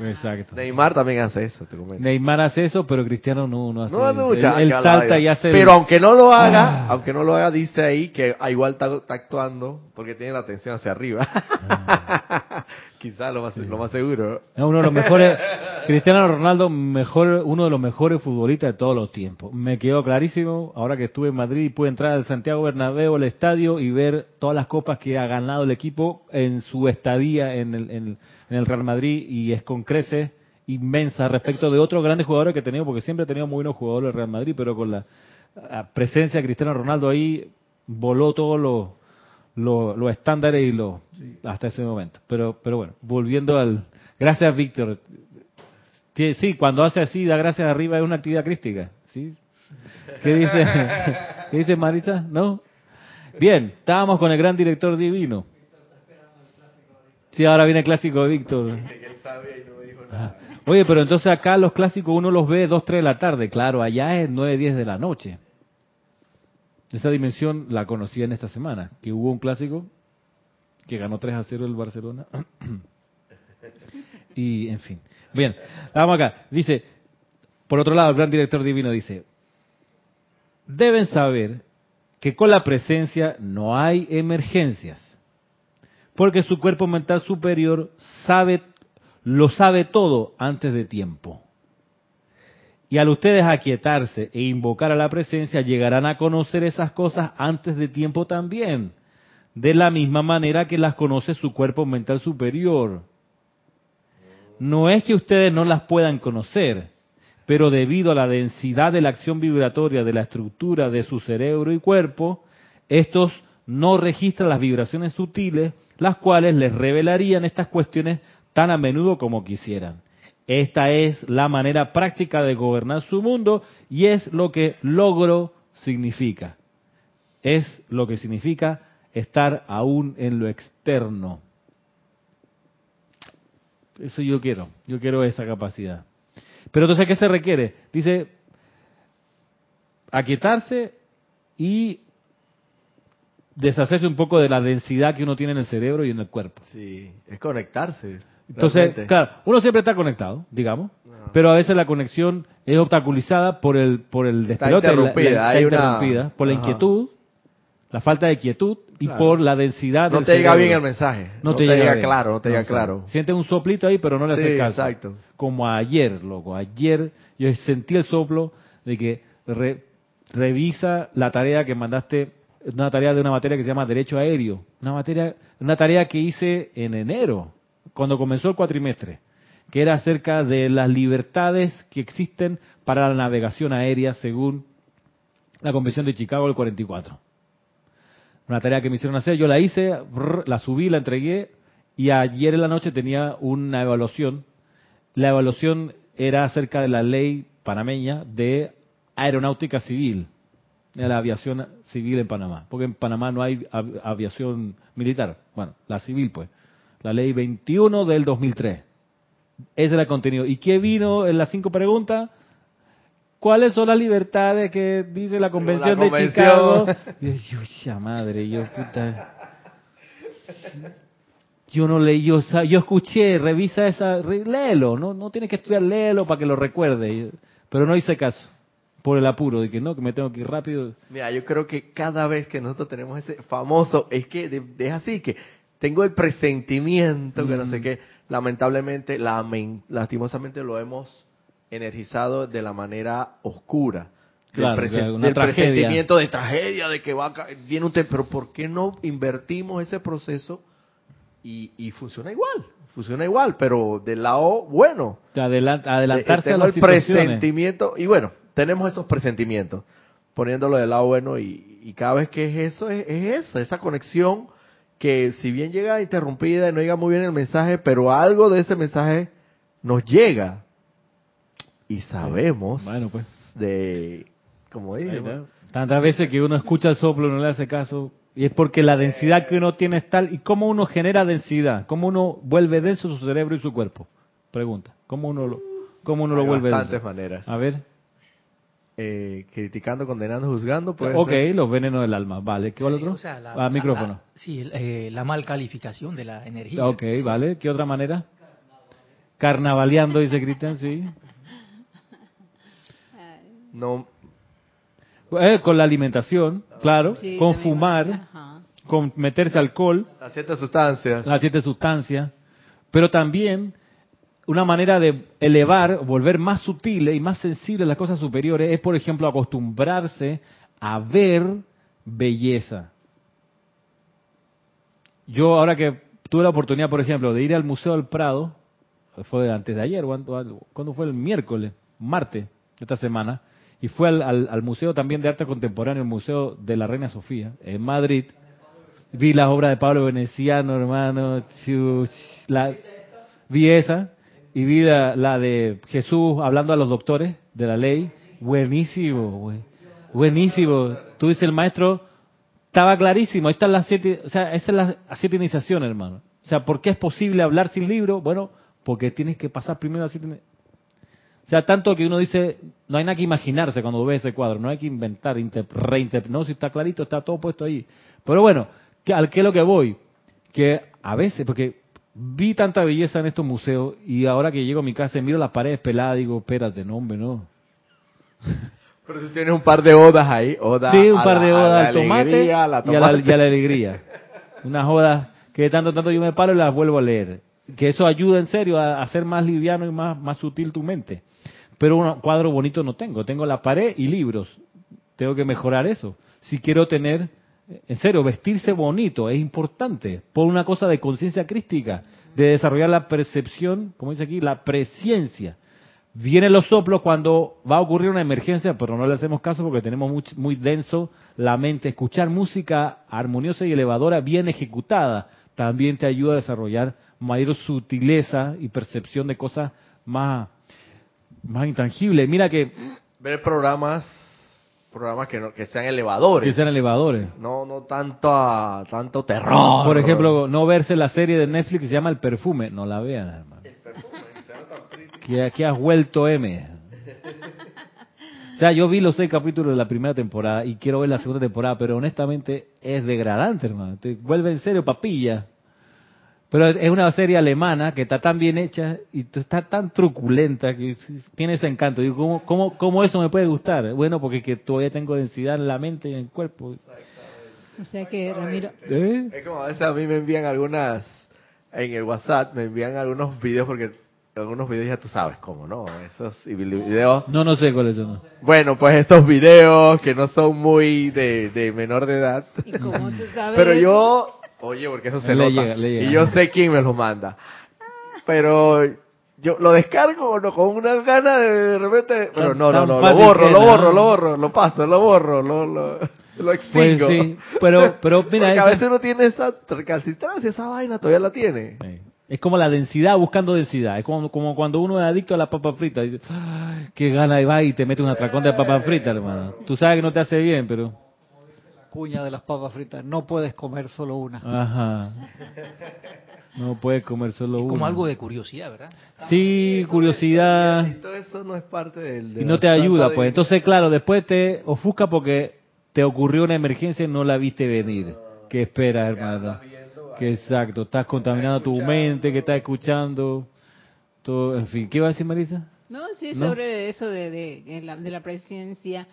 Exacto. Neymar también hace eso, te comento. Neymar hace eso, pero Cristiano no, no hace No eso. mucha Él, él salta y hace... el- Pero aunque no lo haga, Ah. aunque no lo haga, dice ahí que ah, igual está, está actuando porque tiene la atención hacia arriba. Quizás lo más, lo más seguro. Es uno de los mejores, Cristiano Ronaldo, mejor, uno de los mejores futbolistas de todos los tiempos. Me quedó clarísimo, ahora que estuve en Madrid y pude entrar al Santiago Bernabéu, al estadio, y ver todas las copas que ha ganado el equipo en su estadía en el, en, en el Real Madrid, y es con creces inmensa respecto de otros grandes jugadores que he tenido, porque siempre he tenido muy buenos jugadores del Real Madrid, pero con la, presencia de Cristiano Ronaldo ahí, voló todos los los los estándares y los hasta ese momento. Pero pero bueno, volviendo al gracias Víctor. Sí, sí, cuando hace así da gracias arriba es una actividad crística, ¿sí? ¿Qué dice? ¿Qué dice Marita? ¿No? Bien, estábamos con el gran director divino. Sí, ahora viene el clásico de Víctor. Oye, pero entonces acá los clásicos uno los ve 2, 3 de la tarde, claro, allá es 9, 10 de la noche. Esa dimensión la conocí en esta semana, que hubo un clásico que ganó 3 a 0 el Barcelona. y, en fin. Bien, vamos acá. Dice, por otro lado, el gran director divino dice, deben saber que con la presencia no hay emergencias, porque su cuerpo mental superior sabe, lo sabe todo antes de tiempo. Y al ustedes aquietarse e invocar a la presencia, llegarán a conocer esas cosas antes de tiempo también, de la misma manera que las conoce su cuerpo mental superior. No es que ustedes no las puedan conocer, pero debido a la densidad de la acción vibratoria de la estructura de su cerebro y cuerpo, estos no registran las vibraciones sutiles, las cuales les revelarían estas cuestiones tan a menudo como quisieran. Esta es la manera práctica de gobernar su mundo y es lo que logro significa. Es lo que significa estar aún en lo externo. Eso yo quiero, yo quiero esa capacidad. Pero entonces, ¿qué se requiere? Dice, aquietarse y deshacerse un poco de la densidad que uno tiene en el cerebro y en el cuerpo. Sí, es conectarse. Entonces, realmente. claro, uno siempre está conectado, digamos, pero a veces la conexión es obstaculizada por el por el Está despelote, la- la- interrumpida, está una- interrumpida, por la Ajá. inquietud, la falta de quietud y Claro. por la densidad no del te llega bien el mensaje. No, te, llega, claro, no te llega claro. Sientes un soplito ahí, pero no le Sí, haces caso. exacto. Como ayer, loco. Ayer yo sentí el soplo de que re- revisa la tarea que mandaste, una tarea de una materia que se llama Derecho Aéreo. Una materia, una tarea que hice en enero, cuando comenzó el cuatrimestre, que era acerca de las libertades que existen para la navegación aérea según la Convención de Chicago del 44 una tarea que me hicieron hacer, yo la hice, la subí, la entregué y ayer en la noche tenía una evaluación. La evaluación era acerca de la ley panameña de aeronáutica civil, de la aviación civil en Panamá, porque en Panamá no hay av- aviación militar, bueno, la civil pues, la ley 21 del 2003. Ese era el contenido. ¿Y qué vino en las cinco preguntas? ¿Cuáles son las libertades que dice la Convención de convención. Chicago? Y yo, ya madre, yo puta. Yo no leí, yo, yo escuché, revisa esa, léelo, no, no tienes que estudiar, léelo para que lo recuerde. Pero no hice caso, por el apuro, de que no, que me tengo que ir rápido. Mira, yo creo que cada vez que nosotros tenemos ese famoso, es que de- es así, que tengo el presentimiento, que no sé Mm. qué, lamentablemente, lamen- lastimosamente lo hemos energizado de la manera oscura. Del, Claro, presen- una del presentimiento de tragedia, de que va a viene un pero ¿por qué no invertimos ese proceso y, y funciona igual? Funciona igual, pero del lado bueno. Adelant- adelantarse Eh, a tengo las el presentimiento y bueno tenemos esos presentimientos poniéndolo del lado bueno y, y cada vez que es eso, es, es eso, esa conexión que si bien llega interrumpida y no llega muy bien el mensaje, pero algo de ese mensaje nos llega y sabemos Bueno, pues. de, como dije. Tantas veces que uno escucha el soplo y no le hace caso. Y es porque la densidad que uno tiene es tal. ¿Y cómo uno genera densidad? ¿Cómo uno vuelve denso su cerebro y su cuerpo? Pregunta. ¿Cómo uno lo, cómo uno lo vuelve bastantes denso? maneras. A ver. Eh, criticando, condenando, juzgando, pues ok, los venenos del alma. Vale. ¿Qué otro? O sea, la- ah, la- micrófono. la- sí, eh, la mal calificación de la energía. ok, vale. ¿Qué otra manera? Carnavaleando, dice Cristian, sí. no Eh, con la alimentación, claro. Sí, con fumar, con meterse alcohol. las ciertas sustancias. las siete sustancias, pero también una manera de elevar, volver más sutiles y más sensibles las cosas superiores es, por ejemplo, acostumbrarse a ver belleza. Yo ahora que tuve la oportunidad, por ejemplo, de ir al Museo del Prado, fue antes de ayer, ¿cuándo cuándo fue el miércoles? Martes, de esta semana, y fue al, Museo también de Arte Contemporáneo, el Museo de la Reina Sofía, en Madrid, Vi las obras de Pablo Veneciano, hermano. La, vi esa y vi la, de Jesús hablando a los doctores de la ley. Buenísimo. Buenísimo. Tú dices, el maestro estaba clarísimo. Ahí las siete, o sea, esa es la, siete iniciaciones, hermano. O sea, ¿por qué es posible hablar sin libro? Bueno, porque tienes que pasar primero las siete o sea, tanto que uno dice, no hay nada que imaginarse cuando ve ese cuadro, no hay que inventar, inter- reinterpretar. No, si está clarito, está todo puesto ahí. Pero bueno, ¿qué- ¿al qué es lo que voy? Que a veces, porque vi tanta belleza en estos museos y ahora que llego a mi casa y miro las paredes peladas, digo, espérate, no, hombre, no. Pero si tienes un par de odas ahí, oda Sí, un a par la- de odas al tomate alegría, la y, a la, tomate. y a la alegría. Unas odas que de tanto tanto yo me paro y las vuelvo a leer. Que eso ayuda en serio a a hacer más liviano y más, más sutil tu mente. Pero un cuadro bonito no tengo. Tengo la pared y libros. Tengo que mejorar eso. Si quiero tener, en serio, vestirse bonito es importante. Por una cosa de conciencia crística, de desarrollar la percepción, como dice aquí, la presciencia. Vienen los soplos cuando va a ocurrir una emergencia, pero no le hacemos caso porque tenemos muy, muy denso la mente. Escuchar música armoniosa y elevadora bien ejecutada también te ayuda a desarrollar mayor sutileza y percepción de cosas más, más intangibles. Mira que, Ver programas, programas que, no, que sean elevadores. que sean elevadores. No, no tanto, a- tanto terror. Por ejemplo, no verse la serie de Netflix que se llama El Perfume. No la vean, hermano. Que aquí has vuelto M. O sea, yo vi los seis capítulos de la primera temporada y quiero ver la segunda temporada, pero honestamente es degradante, hermano. Te vuelve en serio papilla. Pero es una serie alemana que está tan bien hecha y está tan truculenta que tiene ese encanto. Digo, ¿cómo, cómo, cómo eso me puede gustar? Bueno, porque que todavía tengo densidad en la mente y en el cuerpo. O sea que, Ramiro, ¿Eh? Es como a veces a mí me envían algunas, en el WhatsApp, me envían algunos videos porque algunos videos ya tú sabes cómo, ¿no? Esos y videos. No, no sé cuáles son. Bueno, pues esos videos que no son muy de, de menor de edad. ¿y cómo tú sabes? Pero yo, oye, porque eso se Le nota. llega, le llega. Y yo sé quién me los manda. Pero yo lo descargo no, con una gana de, de repente. Pero no, no, no, lo borro, lo borro, ¿no? lo borro, lo paso, lo borro, lo, lo, lo Pues extingo. sí, pero, pero mira, Porque a veces uno tiene esa recalcitrancia, esa vaina todavía la tiene. Es como la densidad buscando densidad. Es como, como cuando uno es adicto a la papa frita. Dice, "Ay, qué gana y va y te mete un atracón de papa frita, hermano. Tú sabes que no te hace bien, pero... Cuña de las papas fritas. No puedes comer solo una. Ajá. No puedes comer solo Es uno. como algo de curiosidad, ¿verdad? Sí, curiosidad. Y todo eso no es parte del... de Y no te ayuda, pues. Entonces, claro, después te ofusca porque te ocurrió una emergencia y no la viste venir. ¿Qué esperas, hermano? Que exacto, estás contaminando tu mente, que estás escuchando, todo, en fin. ¿Qué iba a decir Marisa? No, sí, ¿No? sobre eso de, de, de la, de la presencia,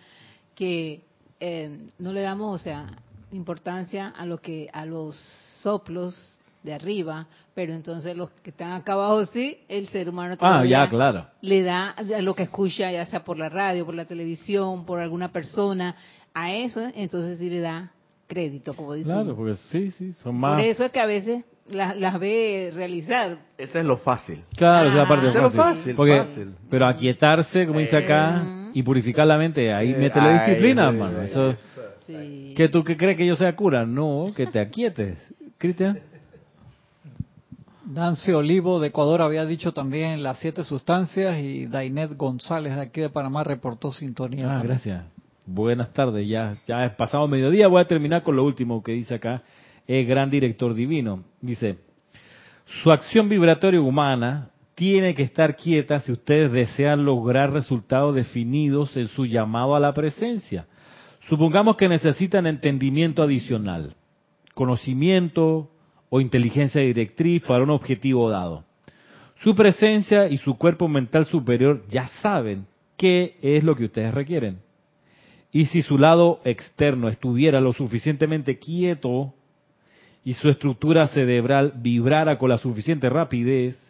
que eh, no le damos, o sea, importancia a lo que a los soplos de arriba, pero entonces los que están acá abajo sí, el ser humano Ah, todavía ya, claro. le da a lo que escucha, ya sea por la radio, por la televisión, por alguna persona, a eso, entonces sí le da crédito, como dicen. Claro, porque sí, sí, son Por más... eso es que a veces las, las ve realizar. Ese es lo fácil. Claro, esa es la parte Eso es lo fácil. fácil, Porque, fácil. Pero aquietarse, como dice acá, Mm, y purificar la mente, ahí Eh, mete la disciplina, hermano. Eso, Sí. ¿Qué tú qué crees que yo sea cura? No, que te aquietes. Cristian. Nancy Olivo de Ecuador había dicho también las siete sustancias y Dainet González de aquí de Panamá reportó sintonía. Ah, gracias. Buenas tardes. Ya, ya es pasado mediodía. Voy a terminar con lo último que dice acá el gran director divino. Dice, su acción vibratoria humana tiene que estar quieta si ustedes desean lograr resultados definidos en su llamado a la presencia. Supongamos que necesitan entendimiento adicional, conocimiento o inteligencia directriz para un objetivo dado. Su presencia y su cuerpo mental superior ya saben qué es lo que ustedes requieren. Y si su lado externo estuviera lo suficientemente quieto y su estructura cerebral vibrara con la suficiente rapidez,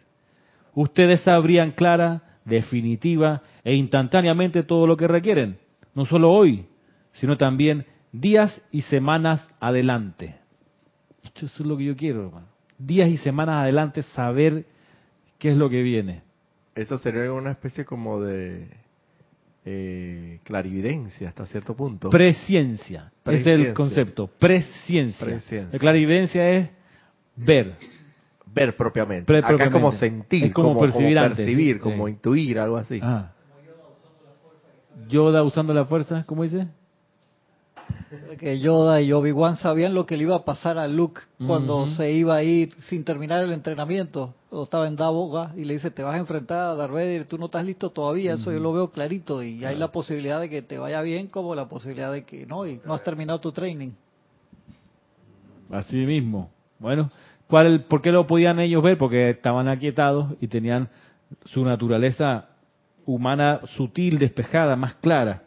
ustedes sabrían clara, definitiva e instantáneamente todo lo que requieren, no solo hoy, sino también días y semanas adelante. Eso es lo que yo quiero, hermano. Días y semanas adelante saber qué es lo que viene. Eso sería una especie como de eh, clarividencia hasta cierto punto. Presciencia. Es el concepto. Presciencia. Presciencia. La clarividencia es ver. Ver propiamente. Ver Acá es como sentir, Es como como, percibir como, antes, percibir, sí. como Sí. intuir, algo así. Ah. Yoda usando la fuerza, ¿cómo dice? Que Yoda y Obi-Wan sabían lo que le iba a pasar a Luke cuando se iba a ir sin terminar el entrenamiento. O estaba en Daboga y le dice, te vas a enfrentar a Darth Vader, tú no estás listo todavía, eso yo lo veo clarito. Y hay la posibilidad de que te vaya bien como la posibilidad de que no, y no has terminado tu training. Así mismo. Bueno, ¿cuál, ¿por qué lo podían ellos ver? Porque estaban aquietados y tenían su naturaleza humana sutil, despejada, más clara.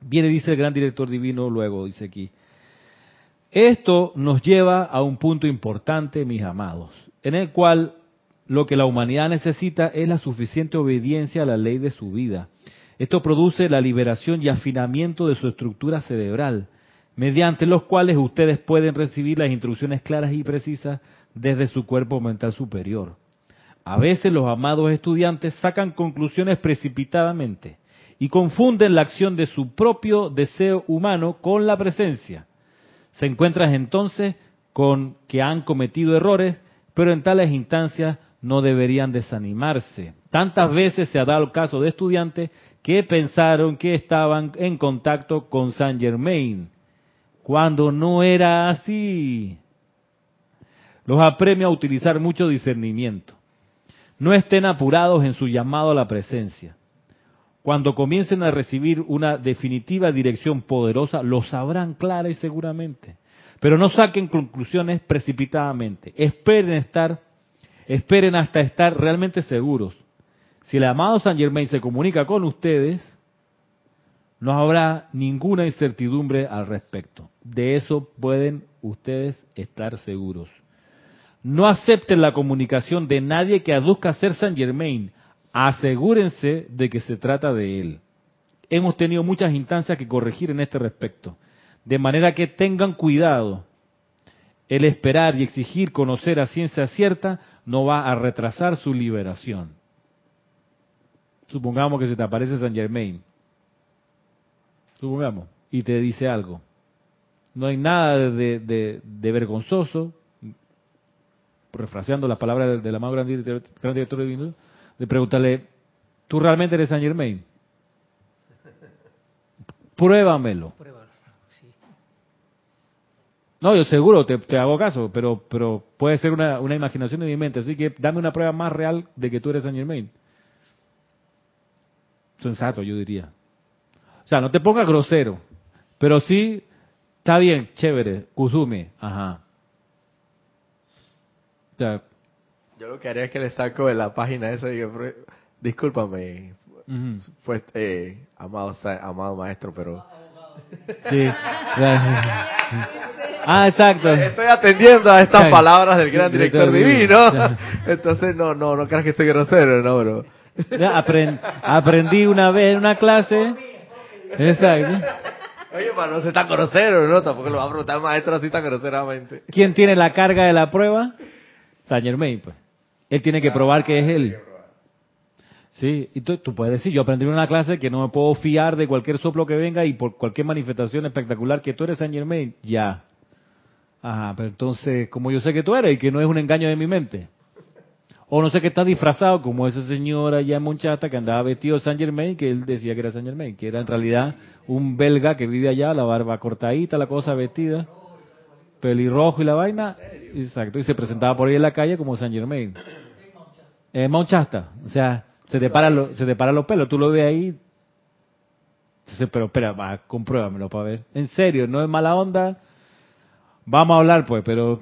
Viene, dice el gran director divino, luego dice aquí. Esto nos lleva a un punto importante, mis amados, en el cual lo que la humanidad necesita es la suficiente obediencia a la ley de su vida. Esto produce la liberación y afinamiento de su estructura cerebral, mediante los cuales ustedes pueden recibir las instrucciones claras y precisas desde su cuerpo mental superior. A veces los amados estudiantes sacan conclusiones precipitadamente y confunden la acción de su propio deseo humano con la presencia. Se encuentran entonces con que han cometido errores, pero en tales instancias no deberían desanimarse. Tantas veces se ha dado el caso de estudiantes que pensaron que estaban en contacto con Saint Germain, cuando no era así. Los apremio a utilizar mucho discernimiento. No estén apurados en su llamado a la presencia. Cuando comiencen a recibir una definitiva dirección poderosa, lo sabrán clara y seguramente. Pero no saquen conclusiones precipitadamente. Esperen estar, esperen hasta estar realmente seguros. Si el amado San Germain se comunica con ustedes, no habrá ninguna incertidumbre al respecto. De eso pueden ustedes estar seguros. No acepten la comunicación de nadie que aduzca ser San Germain. Asegúrense de que se trata de él. Hemos tenido muchas instancias que corregir en este respecto. De manera que tengan cuidado. El esperar y exigir conocer a ciencia cierta no va a retrasar su liberación. Supongamos que se te aparece San Germain. Supongamos. Y te dice algo. No hay nada de, de- de vergonzoso, refraseando las palabras del, del amado gran director, gran director divino, de preguntarle, ¿tú realmente eres Saint Germain? Pruébamelo. Pruébalo. Sí. No, yo seguro te, te hago caso, pero pero puede ser una, una imaginación de mi mente, así que dame una prueba más real de que tú eres Saint Germain. Sensato, yo diría. O sea, no te pongas grosero, pero sí, está bien, chévere, Kusumi, ajá. O sea, Yo lo que haría es que le saco de la página esa y digo, "Pero, discúlpame, pues, eh, amado, amado maestro, pero sí. ah, exacto. estoy atendiendo a estas palabras del gran director director divino. divino. Entonces, no, no, no creas que estoy grosero, no, bro. Aprendí una vez en una clase. Exacto. Oye, para no ser tan grosero, ¿no? Tampoco lo va a preguntar maestro así tan groseramente. ¿Quién tiene la carga de la prueba? Saint Germain, pues. Él tiene que probar que es él. Sí, y tú, tú puedes decir, yo aprendí en una clase que no me puedo fiar de cualquier soplo que venga y por cualquier manifestación espectacular que tú eres Saint Germain, ya. Ajá, pero entonces, como yo sé que tú eres y que no es un engaño de mi mente. O no sé que está disfrazado como ese señor allá en Monchata que andaba vestido de Saint Germain, que él decía que era Saint Germain, que era en realidad un belga que vive allá, la barba cortadita, la cosa vestida, pelirrojo y la vaina, exacto, y se presentaba por ahí en la calle como Saint Germain. En Monchasta, o sea, se te paran los, se te paran los pelos, tú lo ves ahí, pero espera, va, compruébamelo para ver. En serio, no es mala onda, vamos a hablar pues, pero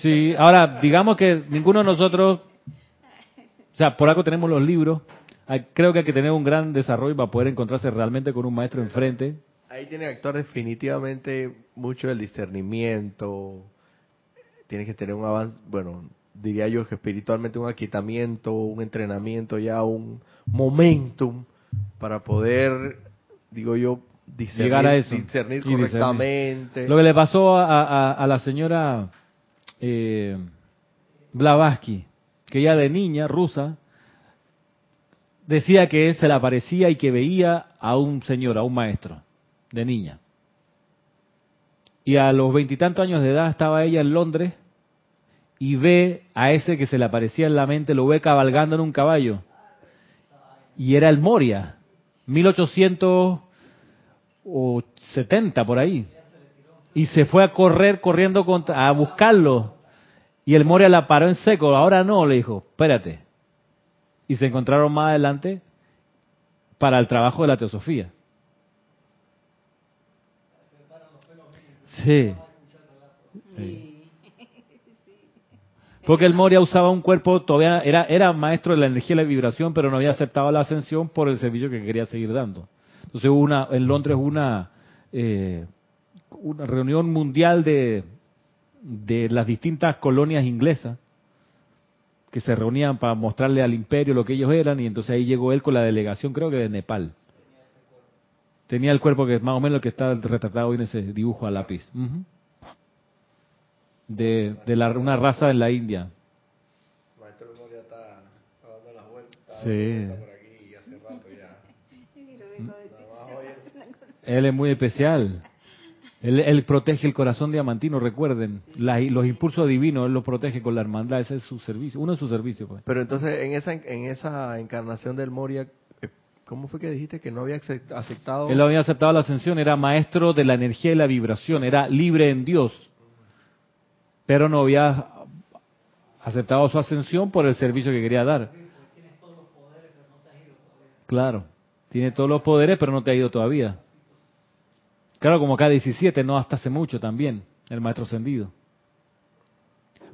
Sí, ahora, digamos que ninguno de nosotros, o sea, por algo tenemos los libros, creo que hay que tener un gran desarrollo para poder encontrarse realmente con un maestro enfrente. Ahí tiene que actuar definitivamente mucho el discernimiento. Tienes que tener un avance, bueno, diría yo que espiritualmente un aquietamiento, un entrenamiento ya, un momentum para poder, digo yo, discernir, Llegar a eso. discernir correctamente. Lo que le pasó a, a- a la señora eh, Blavatsky, que ella de niña, rusa, decía que se le aparecía y que veía a un señor, a un maestro, de niña. Y a los veintitantos años de edad estaba ella en Londres y ve a ese que se le aparecía en la mente, lo ve cabalgando en un caballo. Y era el Moria, 1870 por ahí. Y se fue a correr, corriendo contra, a buscarlo. Y el Moria la paró en seco. Ahora no, le dijo, espérate. Y se encontraron más adelante para el trabajo de la teosofía. Sí. Porque el Moria usaba un cuerpo, todavía era, era maestro de la energía y la vibración, pero no había aceptado la ascensión por el servicio que quería seguir dando. Entonces una, en Londres una, eh, una reunión mundial de, de las distintas colonias inglesas que se reunían para mostrarle al imperio lo que ellos eran y entonces ahí llegó él con la delegación creo que de Nepal. Tenía el cuerpo que es más o menos el que está retratado hoy en ese dibujo a lápiz. De, de la, una raza en la India. Maestro Moria está dando las vueltas. Sí. por aquí hace rato ya. Él es muy especial. Él, él protege el corazón diamantino, recuerden. La- los impulsos divinos, él los protege con la hermandad. Ese es su servicio, uno de sus servicios. Pues. Pero entonces, en esa en esa encarnación del Moria, eh, ¿cómo fue que dijiste que no había aceptado? Él había aceptado la ascensión, era maestro de la energía y la vibración, era libre en Dios. Pero no había aceptado su ascensión por el servicio que quería dar. Claro, tiene todos los poderes, pero no te ha ido todavía. Claro, como acá 17, no hasta hace mucho también, el maestro ascendido.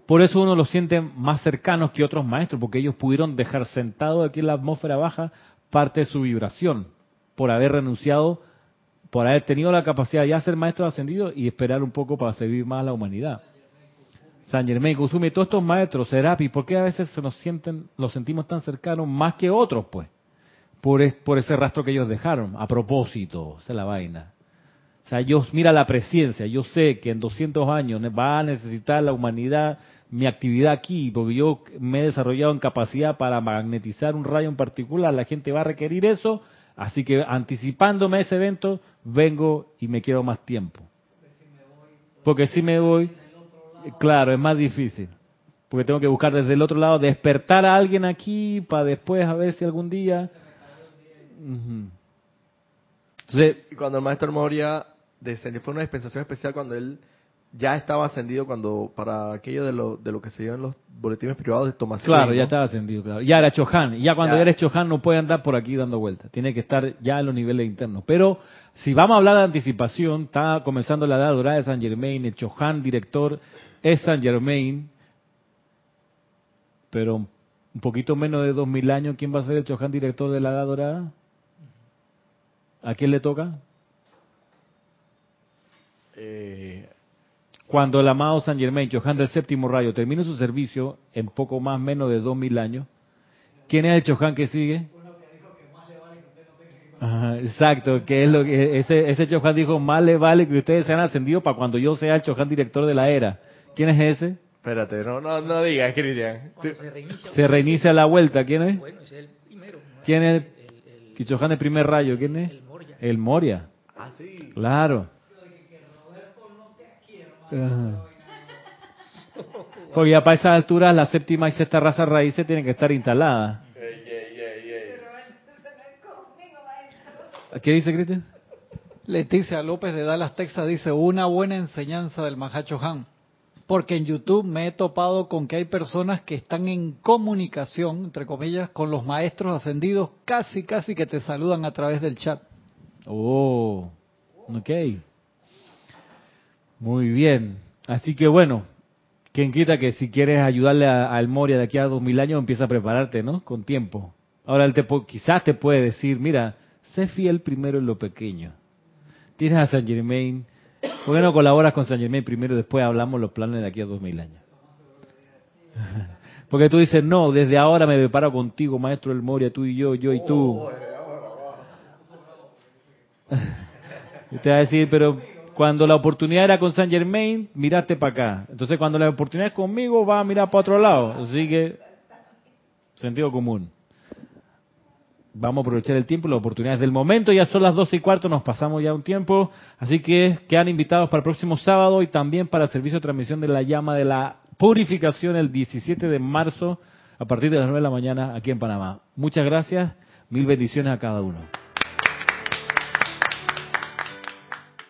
Por eso uno los siente más cercanos que otros maestros, porque ellos pudieron dejar sentado aquí en la atmósfera baja parte de su vibración, por haber renunciado, por haber tenido la capacidad de ya ser maestros ascendidos y esperar un poco para servir más a la humanidad. San Germain, Kusumi, todos estos maestros, Serapi, ¿por qué a veces se nos sienten, los sentimos tan cercanos más que otros, pues? Por, es- por ese rastro que ellos dejaron, a propósito, esa es la vaina. O sea, yo, mira la presencia, yo sé que en 200 años va a necesitar la humanidad mi actividad aquí, porque yo me he desarrollado en capacidad para magnetizar un rayo en particular, la gente va a requerir eso, así que anticipándome a ese evento, vengo y me quiero más tiempo. Porque si me voy, claro, es más difícil. Porque tengo que buscar desde el otro lado, despertar a alguien aquí para después a ver si algún día... Cuando el maestro Moria descendió, fue una dispensación especial cuando él ya estaba ascendido, cuando para aquello de lo, de lo que se dio en los boletines privados de Tomás. Claro, ¿no? ya estaba ascendido, claro. Ya era Chohan. Y ya cuando Ya. eres Chohan no puede andar por aquí dando vueltas. Tiene que estar ya en los niveles internos. Pero si vamos a hablar de anticipación, está comenzando la edad dorada de San Germain. El Chohan director es San Germain. Pero un poquito menos de dos mil años, ¿quién va a ser el Chohan director de la edad dorada? ¿A quién le toca? Eh, Cuando el amado San Germain, Chohan del séptimo rayo, termine su servicio en poco más menos de dos mil años, ¿quién es el Chohan que sigue? Ajá, exacto, que es lo que ese ese Chohan dijo, más le vale que ustedes sean ascendidos para cuando yo sea el Chohan director de la era. ¿Quién es ese? Espérate, no, no, no digas, Cristian. Cuando se reinicia, Se reinicia la vuelta. ¿Quién es? Bueno, ese es el primero. ¿no? ¿Quién es? El, el, Kichohan de primer rayo. ¿Quién es? el Moria. El Moria. Ah, sí. Claro. Porque ya para esas alturas la séptima y sexta raza raíces tienen que estar instaladas. ¿Qué dice Cristian? Leticia López de Dallas, Texas dice, una buena enseñanza del Mahacho Han. Porque en YouTube me he topado con que hay personas que están en comunicación, entre comillas, con los maestros ascendidos, casi, casi que te saludan a través del chat. Oh, ok. Muy bien. Así que bueno, quien quita que si quieres ayudarle a- al Moria de aquí a dos mil años, empieza a prepararte, ¿no? Con tiempo. Ahora él te quizás te puede decir, mira, sé fiel primero en lo pequeño. Tienes a San Germain, ¿por qué no colaboras con San Germain primero y después hablamos los planes de aquí a dos mil años? Porque tú dices, no, desde ahora me preparo contigo, maestro del Moria, tú y yo, yo y tú. Y te va a decir, pero cuando la oportunidad era con Saint Germain, miraste para acá. Entonces cuando la oportunidad es conmigo, va a mirar para otro lado. Así que, sentido común. Vamos a aprovechar el tiempo, las oportunidades del momento. Ya son las doce y cuarto, nos pasamos ya un tiempo. Así que quedan invitados para el próximo sábado y también para el servicio de transmisión de la llama de la purificación el 17 de marzo a partir de las 9 de la mañana aquí en Panamá. Muchas gracias, mil bendiciones a cada uno.